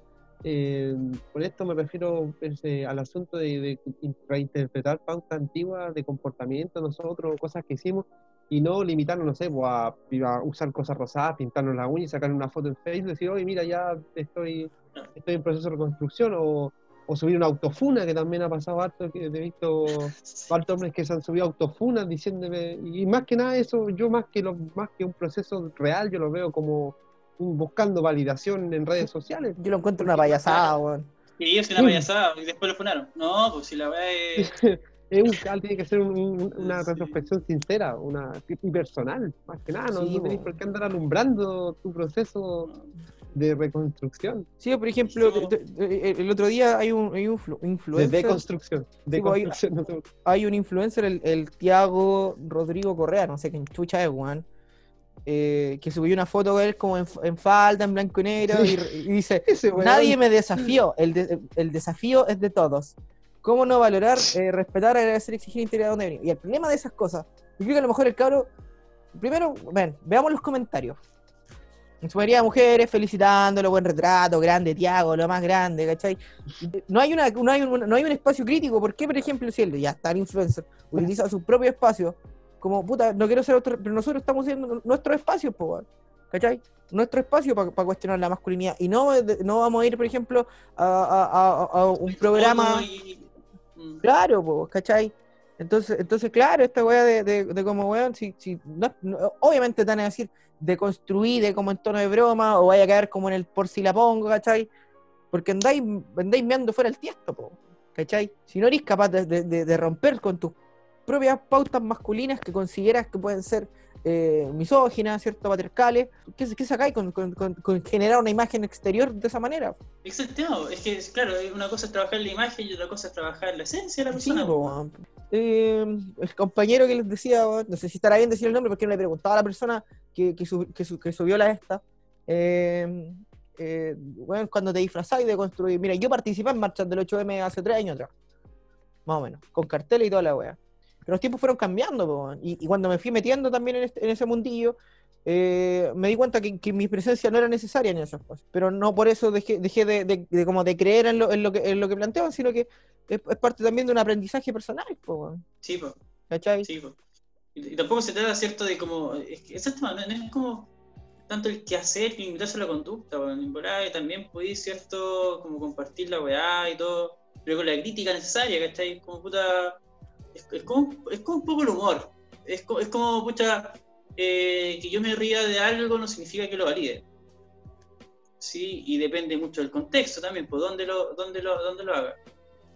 Eh, con esto me refiero pues, eh, al asunto de, de in- reinterpretar pautas antiguas de comportamiento nosotros, cosas que hicimos, y no limitarnos, no sé, pues, a, a usar cosas rosadas, pintarnos la uña y sacar una foto en Facebook y decir, oye, mira, ya estoy, estoy en proceso de reconstrucción, o, o subir una autofuna, que también ha pasado harto, que he visto hartos hombres que se han subido autofunas diciéndome, y más que nada eso, yo más que lo, más que un proceso real, yo lo veo como buscando validación en redes sociales. Yo lo encuentro una payasada, weón. Y ellos una Sí. payasada y después lo funaron. No, pues si la weá es. Es un tiene que ser un- un- una Sí. retrospección sincera, una y personal, más que nada, no, Sí, no tenés por qué andar alumbrando tu proceso de reconstrucción, Sí, por ejemplo, te- el otro día hay un, hay un flu- de influencer, deconstrucción, de Sí, bo, hay- construcción, no hay un influencer, el, el Tiago Rodrigo Correa, no sé quién chucha es, weón, eh, que subió una foto de él como en, en falda, en blanco y negro, y, y dice, nadie me desafió, el, de- el desafío es de todos. ¿Cómo no valorar, eh, respetar, agradecer, exigir, integrar dónde venimos? Y el problema de esas cosas, yo creo que a lo mejor el cabro, primero, ven, veamos los comentarios. En su mayoría mujeres felicitándolo, buen retrato, grande, Tiago, lo más grande, ¿cachai? No hay, una, no, hay un, no hay un espacio crítico. ¿Por qué, por ejemplo, si él ya está el influencer, utiliza su propio espacio, como puta, no quiero ser otro, pero nosotros estamos haciendo nuestro espacio, po, ¿cachai? Nuestro espacio para cuestionar la masculinidad. Y no, no vamos a ir, por ejemplo, a, a- a- a un programa. Mm. Claro, pues, ¿cachai? Entonces, entonces, claro, esta weá de, de, de como weón, si, si no- no- obviamente te van a decir de construir, de como en tono de broma, o vaya a caer como en el por si la pongo, ¿cachai? Porque andáis, andáis meando fuera el tiesto, po, ¿cachai? Si no eres capaz de- de romper con tus propias pautas masculinas que consideras que pueden ser eh, misóginas, ¿cierto? Patriarcales, ¿qué, qué sacáis con, con- con- con generar una imagen exterior de esa manera? Exacto, es que, claro, una cosa es trabajar la imagen y otra cosa es trabajar la esencia de la Sí, persona. po. Eh, el compañero que les decía, no sé si estará bien decir el nombre porque no le preguntaba a la persona que, que, sub- que, su- que subió la esta. Eh, eh, weón, cuando te disfrazáis de construir. Mira, yo participé en marchas del 8M hace tres años atrás, más o menos, con carteles y toda la wea. Pero los tiempos fueron cambiando, po, y, y cuando me fui metiendo también en, este- en ese mundillo, eh, me di cuenta que, que mi presencia no era necesaria en esos espacios. Pero no por eso dejé, dejé de, de- de como de creer en lo, en lo que, en lo que planteaban, sino que es, es parte también de un aprendizaje personal, po. Sí, pues. ¿cachai? Sí, po. y, y tampoco se trata, ¿cierto?, de como. Es que exacto, no, es como tanto el que hacer que limitarse a la conducta, bueno, en también podéis, ¿cierto?, como compartir la weá y todo, pero con la crítica necesaria, ¿cachai? Como puta. Es, es como, es como un poco el humor. Es, co- es como, pucha, eh, que yo me ría de algo no significa que lo valide. Sí, y depende mucho del contexto también, por dónde lo, dónde lo, dónde lo haga.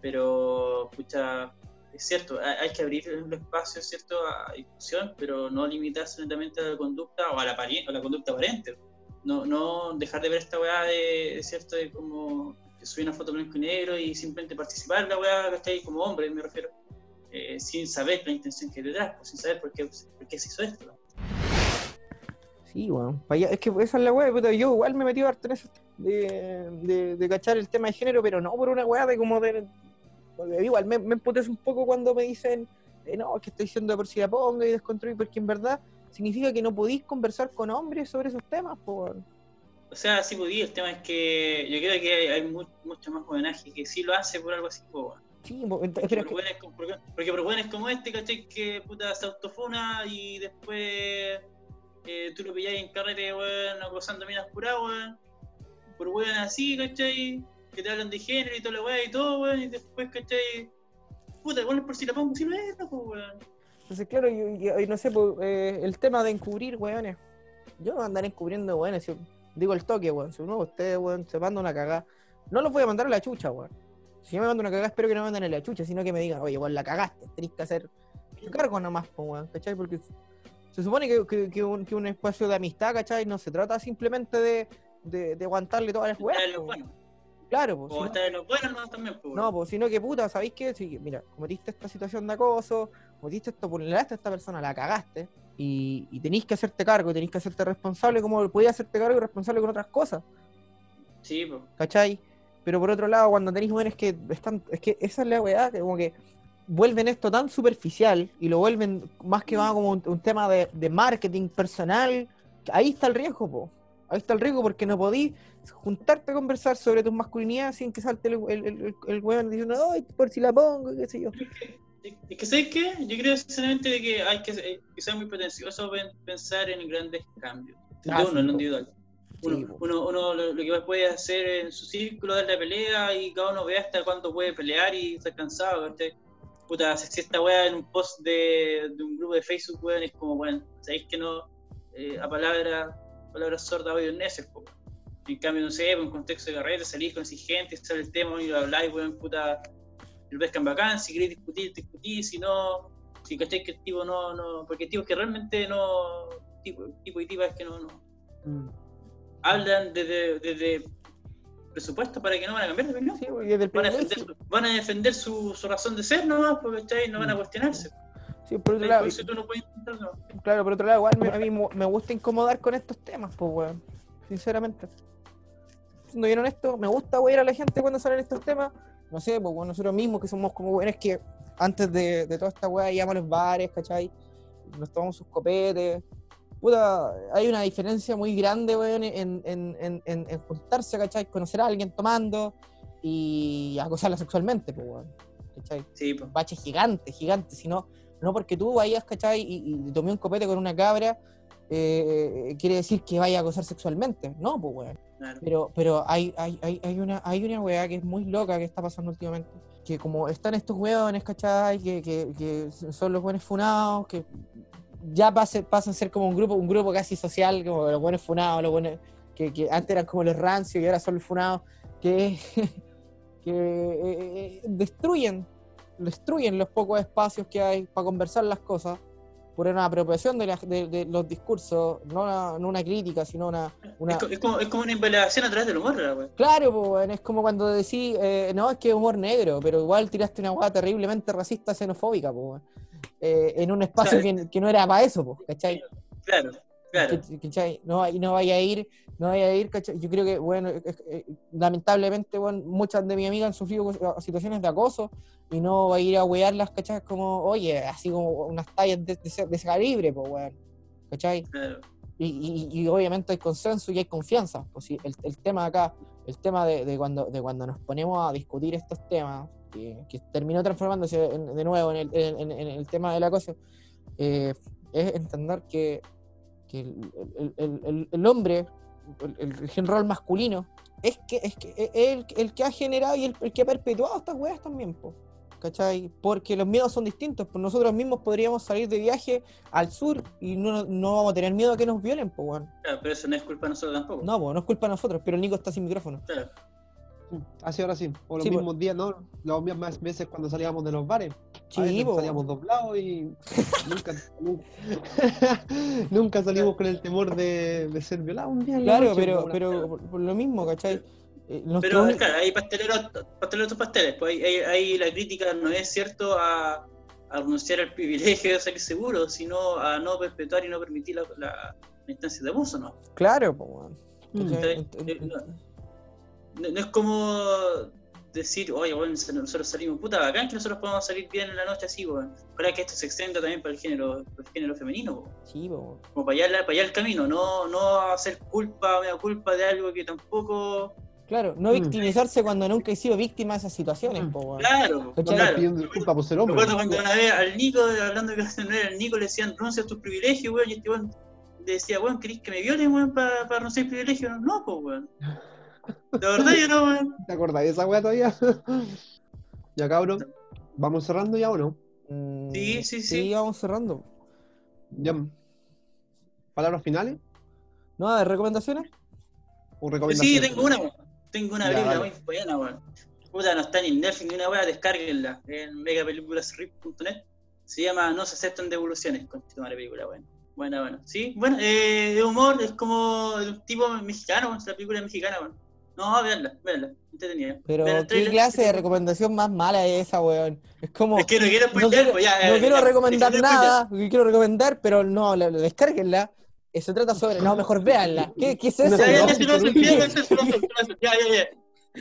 Pero, pucha, es cierto, hay, que abrir el espacio, ¿cierto?, a discusión, pero no limitarse netamente a la conducta o a la, o conducta aparente. no, no dejar de ver esta weá de, cierto, de como que subir una foto blanco y negro y simplemente participar en la weá, ¿cachai? Como hombre, me refiero, eh, sin saber la intención que hay detrás, pues, sin saber por qué, por qué se hizo esto. Sí, allá- Es que esa es la weá, puta, yo igual me metí harto en eso de, de, de cachar el tema de género, pero no por una weá de como de. igual me, me un poco cuando me dicen, eh, no, es que estoy diciendo de por si la pongo y desconstruir, porque en verdad significa que no podís conversar con hombres sobre esos temas, pues. O sea, sí podía, el tema es que yo creo que hay, hay mu- mucho más jovenaje que sí lo hace por algo así, po, weón. Sí, Porque es por que- hueones como- porque, porque por hueones como este, ¿cachai? Que puta se autofuna y después eh, tú lo pilláis en carrete, weón, acosando minas curadas, weón. Por hueones así, ¿cachai? Que te hablan de género y todo lo weón y todo, weón, y después, ¿cachai? Puta, igual por si la pongo, si no es, no, pues, weón. Entonces, claro, yo no sé, po, eh, el tema de encubrir, weones. Yo no voy a andar encubriendo, weones. si- digo el toque, weón. Si uno de ustedes, weón, se manda una cagada, no los voy a mandar a la chucha, weón. Si yo me mando una cagada, espero que no me manden a la chucha, sino que me digan, oye, weón, la cagaste. Tenés que hacer cargo nomás, weón, ¿cachai? Porque se supone que, que- que un, que un espacio de amistad, ¿cachai? No se trata simplemente de, de, de aguantarle todas las weas. Claro, pues. O estar en los buenos, no, también, pues, No, pues, sino que puta, ¿sabéis qué? Si, mira, cometiste esta situación de acoso, cometiste esto, vulneraste a esta persona, la cagaste, y, y tenéis que hacerte cargo, tenéis que hacerte responsable como podías hacerte cargo y responsable con otras cosas, Sí, pues. ¿cachai? Pero por otro lado, cuando tenéis mujeres que están, es que esa es la weá, que como que vuelven esto tan superficial y lo vuelven más que más como un, un tema de, de marketing personal, que ahí está el riesgo, po. Ahí está el riesgo porque no podís juntarte a conversar sobre tu masculinidad sin que salte el, el, el, el weón diciendo, ay, por si la pongo, qué sé yo. Es es que, ¿sabes qué? Yo creo sinceramente que hay que, eh, que ser muy pretencioso pen- pensar en grandes cambios. De Ah, uno, sí, po. individual. Uno, uno, uno lo, lo que puede hacer en su círculo, dar la pelea y cada uno ve hasta cuándo puede pelear y estar cansado. Puta, si esta weá en un post de, de un grupo de Facebook, weón, es como, bueno, sabéis que no, eh, a palabras palabras sordas oídos necios, po. En cambio, no sé, en un contexto de carrera, salís con gente, sale el tema y lo habláis, weón, puta, lo pescan bacán, si queréis discutir, discutís, si no, si cacháis que el tipo no, no, porque tipos que realmente no, tipo, tipo y tipas que no, no, hablan desde, desde presupuesto para que no van a cambiar de opinión. Sí, el Van a defender, su, van a defender su, su razón de ser nomás, porque ¿cachai? no van a cuestionarse. Sí, por otro lado, tú no puedes claro, por otro lado, igual me- a mí me gusta incomodar con estos temas, pues, weón. Sinceramente. Siendo bien honesto, me gusta wear a la gente cuando salen estos temas. No sé, pues, weón, nosotros mismos que somos como weones que antes de, de toda esta weá íbamos a los bares, ¿cachai? Nos tomamos sus copetes. Puta, hay una diferencia muy grande, weón, en, en, en, en- en juntarse, ¿cachai? Conocer a alguien tomando y acosarla sexualmente, pues, weón. ¿Cachai? Sí, pues. bache gigante, gigante, sino no porque tú vayas, ¿cachai? Y, y tomé un copete con una cabra, eh, quiere decir que vaya a acosar sexualmente. No, pues, weón. Claro. Pero, pero hay, hay, hay, hay una, hay una weá que es muy loca que está pasando últimamente. Que como están estos weones, ¿cachai? Que, que, que son los buenos funados, que ya pasan a ser como un grupo, un grupo casi social, como los buenos funados, los buenos, que, que antes eran como los rancios y ahora son los funados, que, que eh, eh, destruyen, destruyen los pocos espacios que hay para conversar las cosas por una apropiación de, las- de- de los discursos, no una, no una crítica, sino una, una, Es, es como, es como una invalidación a través del humor, la wea. Claro, weón, es como cuando decís, eh, no, es que es humor negro, pero igual tiraste una hueá terriblemente racista, xenofóbica, weón. Eh, en un espacio que, que no era para eso, po, ¿cachai? Claro, claro. ¿Cach- ¿cachai? No, y no vaya a ir, no vaya a ir, ¿cachai? Yo creo que, bueno, eh, lamentablemente, bueno, muchas de mis amigas han sufrido situaciones de acoso y no va a ir a wearlas, ¿cachai? Como, oye, así como unas tallas de, de de ese calibre, pues, weón, ¿cachai? claro. Y, y- y obviamente hay consenso y hay confianza. Pues sí, el, el tema acá, el tema de, de cuando, de cuando nos ponemos a discutir estos temas, que, que terminó transformándose en- de nuevo en el, en- en- el tema del acoso, eh, es entender que, que el, el- el- hombre, el, rol masculino, es que es, que es el, el que ha generado y el, que ha perpetuado estas weas también, po, ¿cachai? Porque los miedos son distintos, pues nosotros mismos podríamos salir de viaje al sur y no, no vamos a tener miedo a que nos violen, pues, weón. Claro, pero eso no es culpa de nosotros tampoco. No, pues, no es culpa de nosotros, pero el Nico está sin micrófono. Claro. Así ahora sí. O los Sí, mismos días, ¿no? Las mismas veces cuando salíamos de los bares. A veces Sí, salíamos doblados y nunca, nunca, nunca salimos con el temor de, de ser violados un día. Claro, noche, pero, pero por, por lo mismo, ¿cachai? Eh, Pero claro, hay pasteleros, pasteleros pasteles. Pues ahí, ahí- ahí la crítica no es cierto a, a renunciar al privilegio de salir seguro, sino a no perpetuar y no permitir la, la, la instancia de abuso, ¿no? Claro, po, No, no es como decir, oye, bueno, nosotros salimos, puta, bacán que nosotros podemos salir bien en la noche así, weón. Ojalá que esto se extienda también para el género, para el género femenino, weón. Sí, po, weón. como para allá, para allá el camino, no, no hacer culpa, mea culpa de algo que tampoco. Claro, no Mm. victimizarse cuando nunca he sido víctima de esas situaciones, Mm. po, weón. Claro, claro. pidiendo disculpas por ser hombre. Recuerdo cuando una vez al Nico, hablando que no era el Nico, le decían renuncia a tus privilegios, weón, y este weón le decía, weón, ¿querés que me violen, weón, para renunciar a privilegios? No, pues, weón. La verdad, yo no, weón. ¿Te acordás de esa weá todavía? ya, cabrón. ¿Vamos cerrando ya o no? Mm, Sí, sí, Sí, sí. vamos cerrando. Ya. ¿Palabras finales? ¿No? ¿De recomendaciones? ¿O recomendaciones? Sí, tengo una, weón. Tengo una dale. muy buena, weón. Puta, no está ni en Netflix ni una weá, descárguenla en megapelículasrip.net. Se llama No se aceptan devoluciones, con la película, weón. Buena, bueno. Sí, bueno, eh, de humor, es como un tipo mexicano, weón, la película es mexicana, weón. No, veanla, veanla, entretenida. Pero, ¿qué trailer. clase de recomendación más mala es esa, weón? Es como. Es que no quiero no spoilear, quiero, pues ya. no eh, quiero recomendar nada, quiero recomendar, pero no, la, la- descárguenla. Eh, Se trata sobre. No, mejor véanla. ¿Qué, qué es eso? Ya, ya, ya,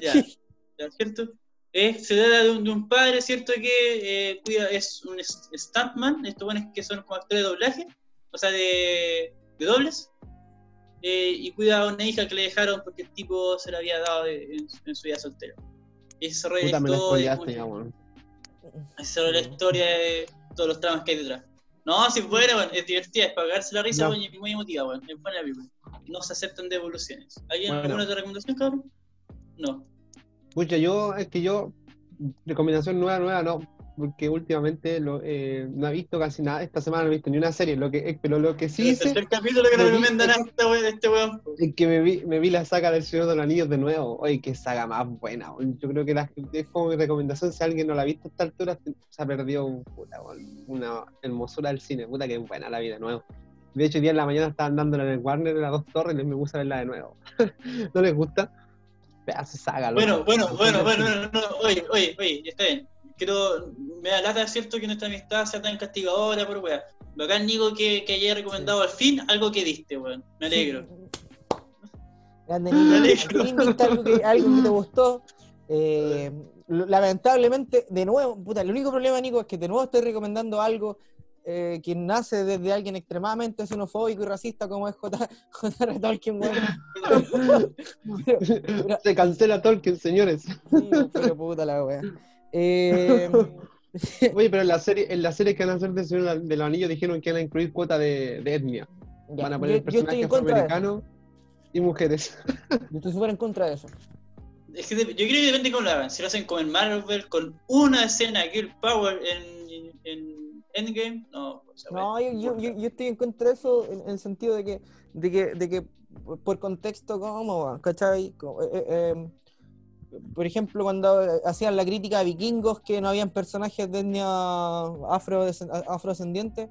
ya, ya, ¿cierto? Eh, se trata de un, de un padre, ¿cierto? Que eh, cuida, es un stuntman, estos buenos que son como actores de doblaje, o sea, de, de dobles, eh, y cuida a una hija que le dejaron porque el tipo se la había dado de- en, en su vida soltero. Y se me la la historia de todos los tramas que hay detrás. No, si buena, bueno, es divertida, es para cagarse la risa, Ya. bueno, y muy emotiva, bueno, es buena película. No se aceptan devoluciones. ¿Hay Bueno. alguna otra recomendación, cabrón? No. Pucha, yo, es que yo, recomendación nueva, nueva, no, porque últimamente lo, eh, no he visto casi nada, esta semana no he visto ni una serie, lo que, pero lo que sí el hice tercer capítulo que vi- recomiendan a este weón, este weón. es que me vi, me vi la saga del Señor de los Anillos de nuevo, oye, qué saga más buena, yo creo que la- es como mi recomendación, si alguien no la ha visto a esta altura, se ha perdido una hermosura del cine, puta que buena la vida de nuevo. De hecho, hoy día en la mañana estaban dándola en el Warner en las dos torres y me gusta verla de nuevo. ¿No les gusta? Pedazo de saga, loco. Bueno, bueno, bueno, bueno, no, no, oye, oye, oye, está bien. Quiero, me da lata, ¿cierto? Que nuestra amistad sea tan castigadora por weá. Bacán, Nico, que, que haya recomendado al fin algo que diste, weón. Me alegro. Grande, Me Nico. alegro. Al fin viste algo que, algo que te gustó. Eh, lamentablemente, de nuevo, puta, el único problema, Nico, es que de nuevo estoy recomendando algo eh, que nace desde alguien extremadamente xenofóbico y racista como es J. J.R. Tolkien. Pero- pero- Se cancela Tolkien, señores. sí, pero puta la wea. Eh, Oye, pero en la serie, en la serie que van a hacer del Señor de los Anillos dijeron que van a incluir cuota de, de etnia. ya, Van a poner yo, personajes de afroamericanos y mujeres. Yo estoy súper en contra de eso. Es que de- yo creo que depende cómo lo hagan. Si lo hacen como en Marvel, con una escena Girl Power en, en Endgame, no. o sea, No, bueno, yo, yo, yo, yo estoy en contra de eso en, en el sentido de que, de que, de que por contexto, ¿cómo? weón? ¿Cachai? Como, eh, eh, eh, por ejemplo, cuando eh, hacían la crítica a vikingos que no habían personajes de etnia afro, afrodescendiente.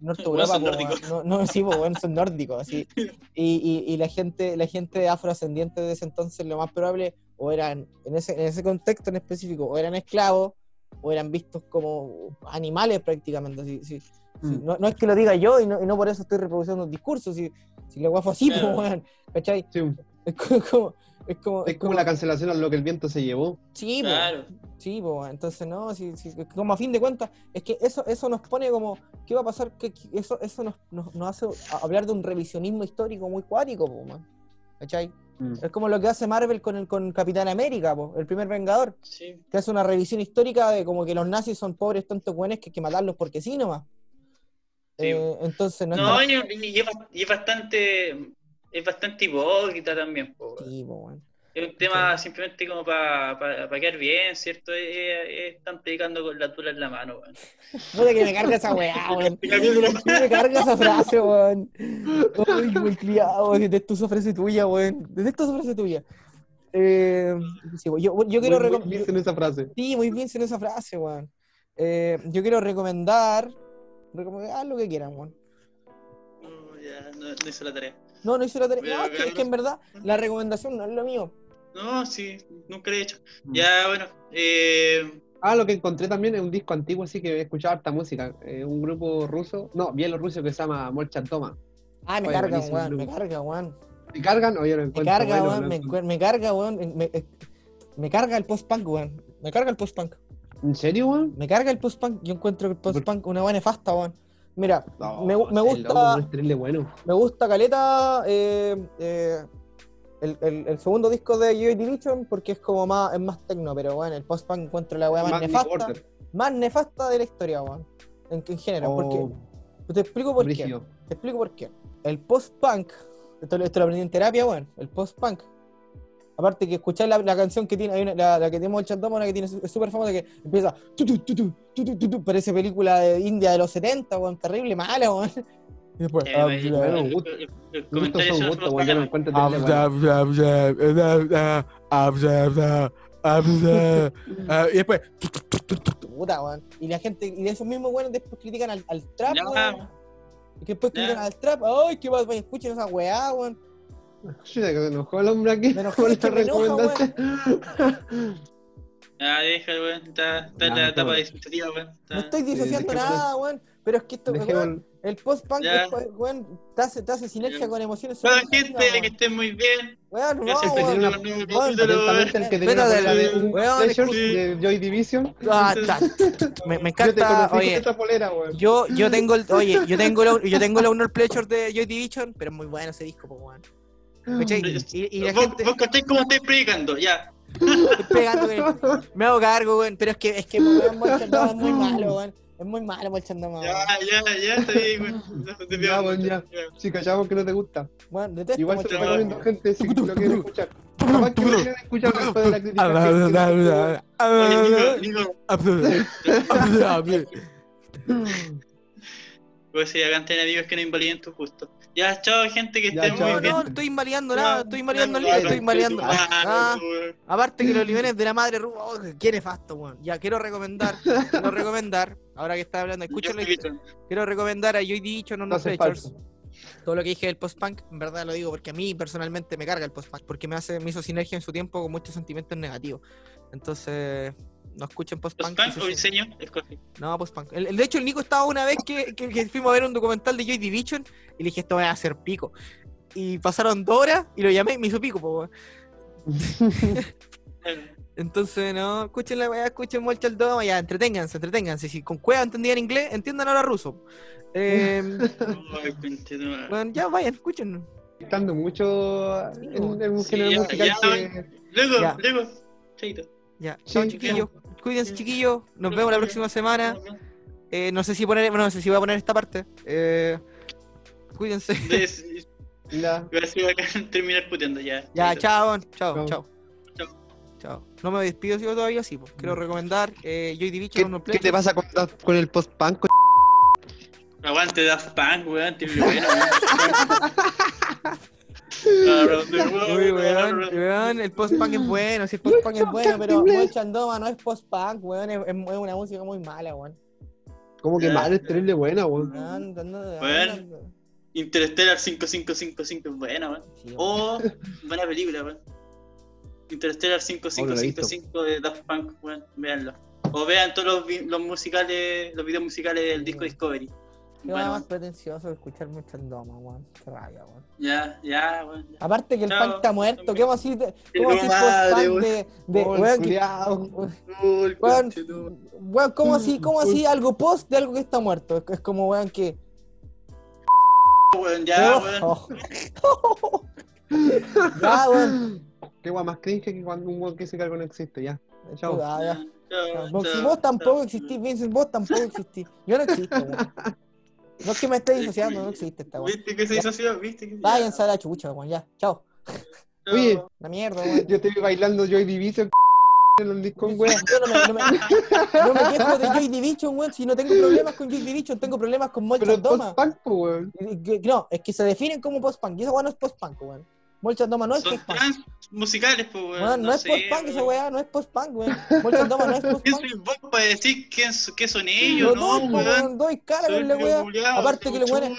Norte Bueno, Europa, no, no, sí, bueno, son nórdicos, así. Y, y, y la gente, la gente afrodescendiente de ese entonces, lo más probable, o eran, en ese, en ese contexto en específico, o eran esclavos, o eran vistos como animales prácticamente. Así, sí. Sí, Mm. No, no es que lo diga yo y no, y no por eso estoy reproduciendo un discurso, si, si la fue así, Claro. pues, weón, ¿cachai? Sí, Es co- como, es como, es como la cancelación a lo que el viento se llevó. Sí, pues, Claro. sí, pues, entonces no, sí, sí, como a fin de cuentas, es que eso, eso nos pone como, ¿qué va a pasar? Que que eso, eso nos, nos, nos hace hablar de un revisionismo histórico muy cuático, pues, man. ¿cachai? Mm. Es como lo que hace Marvel con, el, con Capitán América, pues, el primer Vengador, Sí. que hace una revisión histórica de como que los nazis son pobres tontos buenos que hay que matarlos porque sí nomás. Sí. Eh, entonces no, No, es y es bastante es bastante hipócrita también, po, weón. Sí, pues, weón. Es un tema simplemente como para quedar bien, ¿cierto? Eh, eh, están predicando con la tula en la mano, weón. Puta que me carga esa weá, weón. Me carga esa frase, weón. Ay, muy criado, detesto esa frase tuya, weón. Detesto esa frase tuya. Eh, sí, weón, yo, yo quiero Muy- bien en esa frase. Sí, muy bien sin esa frase, weón. Eh, yo quiero recomendar. recomendar lo que quieran, weón. Oh, ya, no, no hice la tarea. No, no hice la tarea. No, es que, es que Carlos. en verdad la recomendación no es lo mío. No, sí, nunca lo he hecho. Mm. Ya, bueno. Eh, Ah, lo que encontré también es un disco antiguo, así que he escuchado harta música. Eh, un grupo ruso, no, bielorruso que se llama Molchan Toma. Ah, me Oye, carga, buenísimo, weón, me Luke. carga, weón. ¿Te cargan o yo lo Me encuentro carga, bueno, weón, me, me carga, weón. Me, me carga el post-punk, weón. Me carga el post-punk. ¿En serio, weón? Me carga el post-punk. Yo encuentro el post-punk una buena nefasta, weón. Mira, No, me, gusta. loco, bueno. Me gusta Caleta eh, eh, el, el- el segundo disco de Joy Division porque es como más, es más tecno, pero bueno, el post-punk encuentro la weá más, nefasta, más nefasta de la historia, weón. En, en género, Oh, porque te explico por qué. Te explico por qué. El post-punk, esto, esto lo aprendí en terapia, weón. El post-punk. Aparte que escucháis la, canción que tiene, la, que tenemos el Chandamona que tiene es súper famosa, que empieza tu, tu, tu, parece película de India de los 70, weón, terrible, mala, weón. Y después, eh, ah, el, y después, puta, weón. Y la gente, y de esos mismos weones después critican al, al trap, weón. Y después critican al trap, ay, qué pasa, escuchen esa weá, weón Ayuda que se enojó el hombre aquí. Pero ¿cómo lo? Ah, deja, weón. Está, está en la etapa disociativa, weón. No estoy disociando nada, weón. Pero es que esto, weón, el post-punk, weón, te hace, te hace sinergia con emociones. Toda gente, que estén muy bien. Weón, Gracias por tener una el que tenía de, Joy Division. Ah, me, encanta. oye, Yo, yo tengo el, oye, yo tengo yo tengo la Honor Pleasure de Joy Division, pero es muy bueno ese disco, weón. ¿Cachai? Y, y la Vos, gente vos cómo estáis predicando, ya. estoy pegando, weón. me hago cargo, weón, pero es que, es que, es muy malo, weón. Es muy malo Ya, ya, ya, está bien, weón. No te Ya. Si callamos que no te gusta. Weón, detesto Igual se Molchandoma, recomiendo gente si lo quieren escuchar. Capaz que lo quieren escuchar después de la crítica. Oye, Nico, Nico, pues sí, acá tienen amigos que no invaliden tus gustos. Ya, chao, gente, que estén muy No, bien. no, estoy invalidando nada, estoy invalidando el libro, estoy invalidando. Ah, aparte que los libenes de la madre Ruba, oh, qué nefasto, weón. Ya, quiero recomendar, quiero recomendar, ahora que está hablando, escúchalo, Yo quiero recomendar a Joy Dicho No No No hace Pictures. falso. Todo lo que dije del post-punk, en verdad lo digo porque a mí personalmente me carga el post-punk, porque me hace, me hizo sinergia en su tiempo con muchos sentimientos negativos. Entonces, no escuchen post-punk. ¿Post-punk y o se- diseño? Escoge. No, post-punk. El- el- de hecho, el Nico estaba una vez que, que- que fuimos a ver un documental de Joy Division y le dije, esto va a hacer pico. Y pasaron dos horas y lo llamé y me hizo pico, po. Entonces, no, escuchen la weá, escuchen Molcha el Doma, ya, entreténganse, entreténganse. Si con cueva entendían inglés, entiendan ahora ruso. Eh, bueno, ya vayan, escuchen. Estando mucho en, en un Sí, género ya, musical ya, que. Luego, Ya. luego. Chaito. Ya, chao chiquillos. Cuídense chiquillos. Nos vemos la próxima semana. Eh, no sé si poner, bueno, no sé si voy a poner esta parte. Eh, cuídense. De- Ya. A terminar puteando ya. Chao, chao, Chao. chao. No me despido sigo todavía, sí. pues. Quiero recomendar eh, Joy Division ¿Qué, qué te pasa con, con el post-punk? Aguante Daft Punk, weón. Te bueno, weón. Uy, weón, weón, el post-punk es bueno, si el post-punk es bueno, pero Molchandoma no es post-punk, weón, es, es una música muy mala, weón. Como que Ya. mal, es terrible buena, weón. Weón, no, no, no, Weón. no, no. Interstellar 5555 es buena, weón. Sí. Oh, buena película, weón. Interstellar Oh, no la he visto. 5555 de Daft Punk, weón. Véanlo. O vean todos los, los musicales, los videos musicales del disco Discovery. Qué Bueno, más pretencioso de escuchar Molchandoma, weón. Qué rabia, weón. ya, ya, weón. ya. Aparte que el punk está muerto, ¿qué vamos a decir cómo post-punk weón. de, de Oh, weón, Weón. cómo así, cómo así algo post de algo que está muerto? Es, es como, weón, que... Weón, ya, weón. Ya, weón. Qué guay más cringe que cuando un weón que dice que algo no existe, ya. Chao. Ya, ya. Chao, chao, vos tampoco chao. existís, Vincent, vos tampoco existís. Yo no existo, weón. No es que me estés disociando, no existe esta weón. ¿Viste que se disoció? ¿Viste que Váyanse a la chucha, weón, ya. Chao. Oye. La mierda, weón. Yo te vi bailando Joy Division en el disco, weón. Yo no me, no, me, no me quejo de Joy Division, weón. Si no tengo problemas con Joy Division, tengo problemas con Pero Molchan Doma. post-punk, weón. No, es que se definen como post-punk. Y esa weón no es post-punk, weón. Molchan Doma no es Son post-punk. trans musicales, pues, weón. Weón, no, es sé, post-punk esa weá, no es post-punk, weón. Molchan Doma no es ¿Quién post-punk. soy vos para decir quién, qué son ellos? Los No, po, weón. escalas Soy con la weá. Aparte que no, no weón.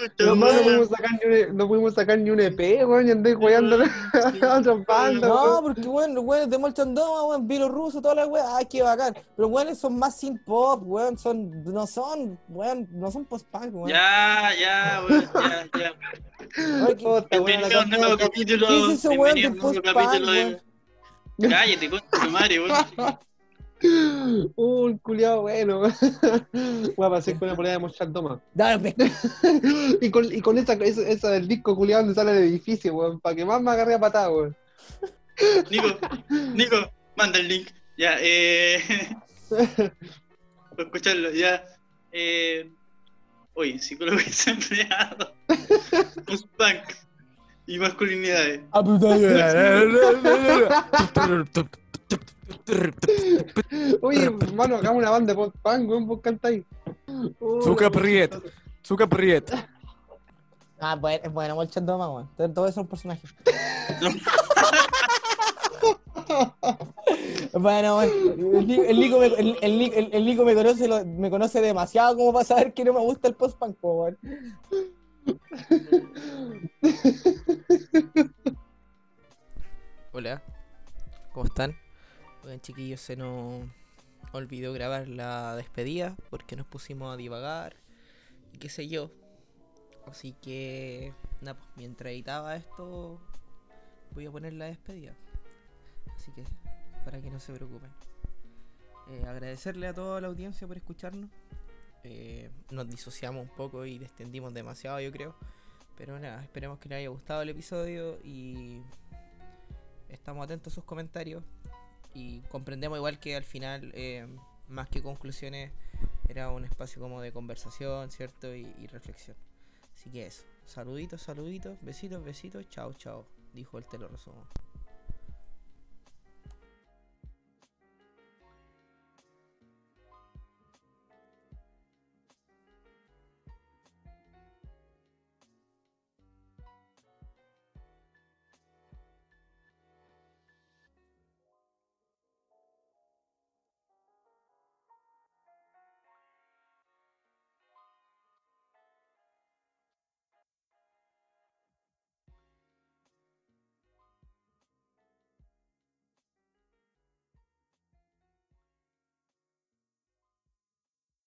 pudimos sacar ni un, E- no pudimos sacar ni un EP, weón, y andé jugando a otras bandas, No, porque weón, los weones de Molchan Doma, weón, bielorruso, toda la weá, ay, qué bacán. Pero los weones son más sin pop, weón, son, no son, weón, no son post-punk, weón. Ya, ya, weón, ya, ya. Ay, que- Puta, weón, Bienvenido a un la nuevo cosa- capítulo. ¿Qué es ese weón del post-punk, de. Cállate, con tu madre, weón. Uh, el culiao bueno. Voy a pasar con una polera de Mochal Toma. Dale, y con, y con esa, esa, esa del disco culiao donde sale el edificio, weón, para que más me agarre a patada, weón. Nico, Nico, manda el link. Ya, eh. Para escucharlo, ya. Eh. Oye, psicólogo desempleado. Post-punk. Y masculinidades. Ah, Oye, hermano, hagamos una banda de post-punk, weón, vos cantáis. Zucca la- Priet. Zucca Priet. Ah, bueno, es bueno, Molchan Doma, weón. Todo- Todo eso es un personaje. bueno, weón. El, el Nico me, el, el el- el Nico me conoce, lo- me conoce demasiado como para saber que no me gusta el post-punk, po, weón. Hola, ¿cómo están? Oigan, chiquillos, se nos olvidó grabar la despedida porque nos pusimos a divagar y qué sé yo. Así que, nada, pues mientras editaba esto, voy a poner la despedida. Así que, para que no se preocupen. Eh, agradecerle a toda la audiencia por escucharnos. Eh, nos disociamos un poco y descendimos demasiado, yo creo. Pero nada, esperemos que les haya gustado el episodio y estamos atentos a sus comentarios y comprendemos igual que al final, eh, más que conclusiones, era un espacio como de conversación, ¿cierto? Y, reflexión. Así que eso, saluditos, saluditos, besitos, besitos, chao, chao, dijo el te lo resumo.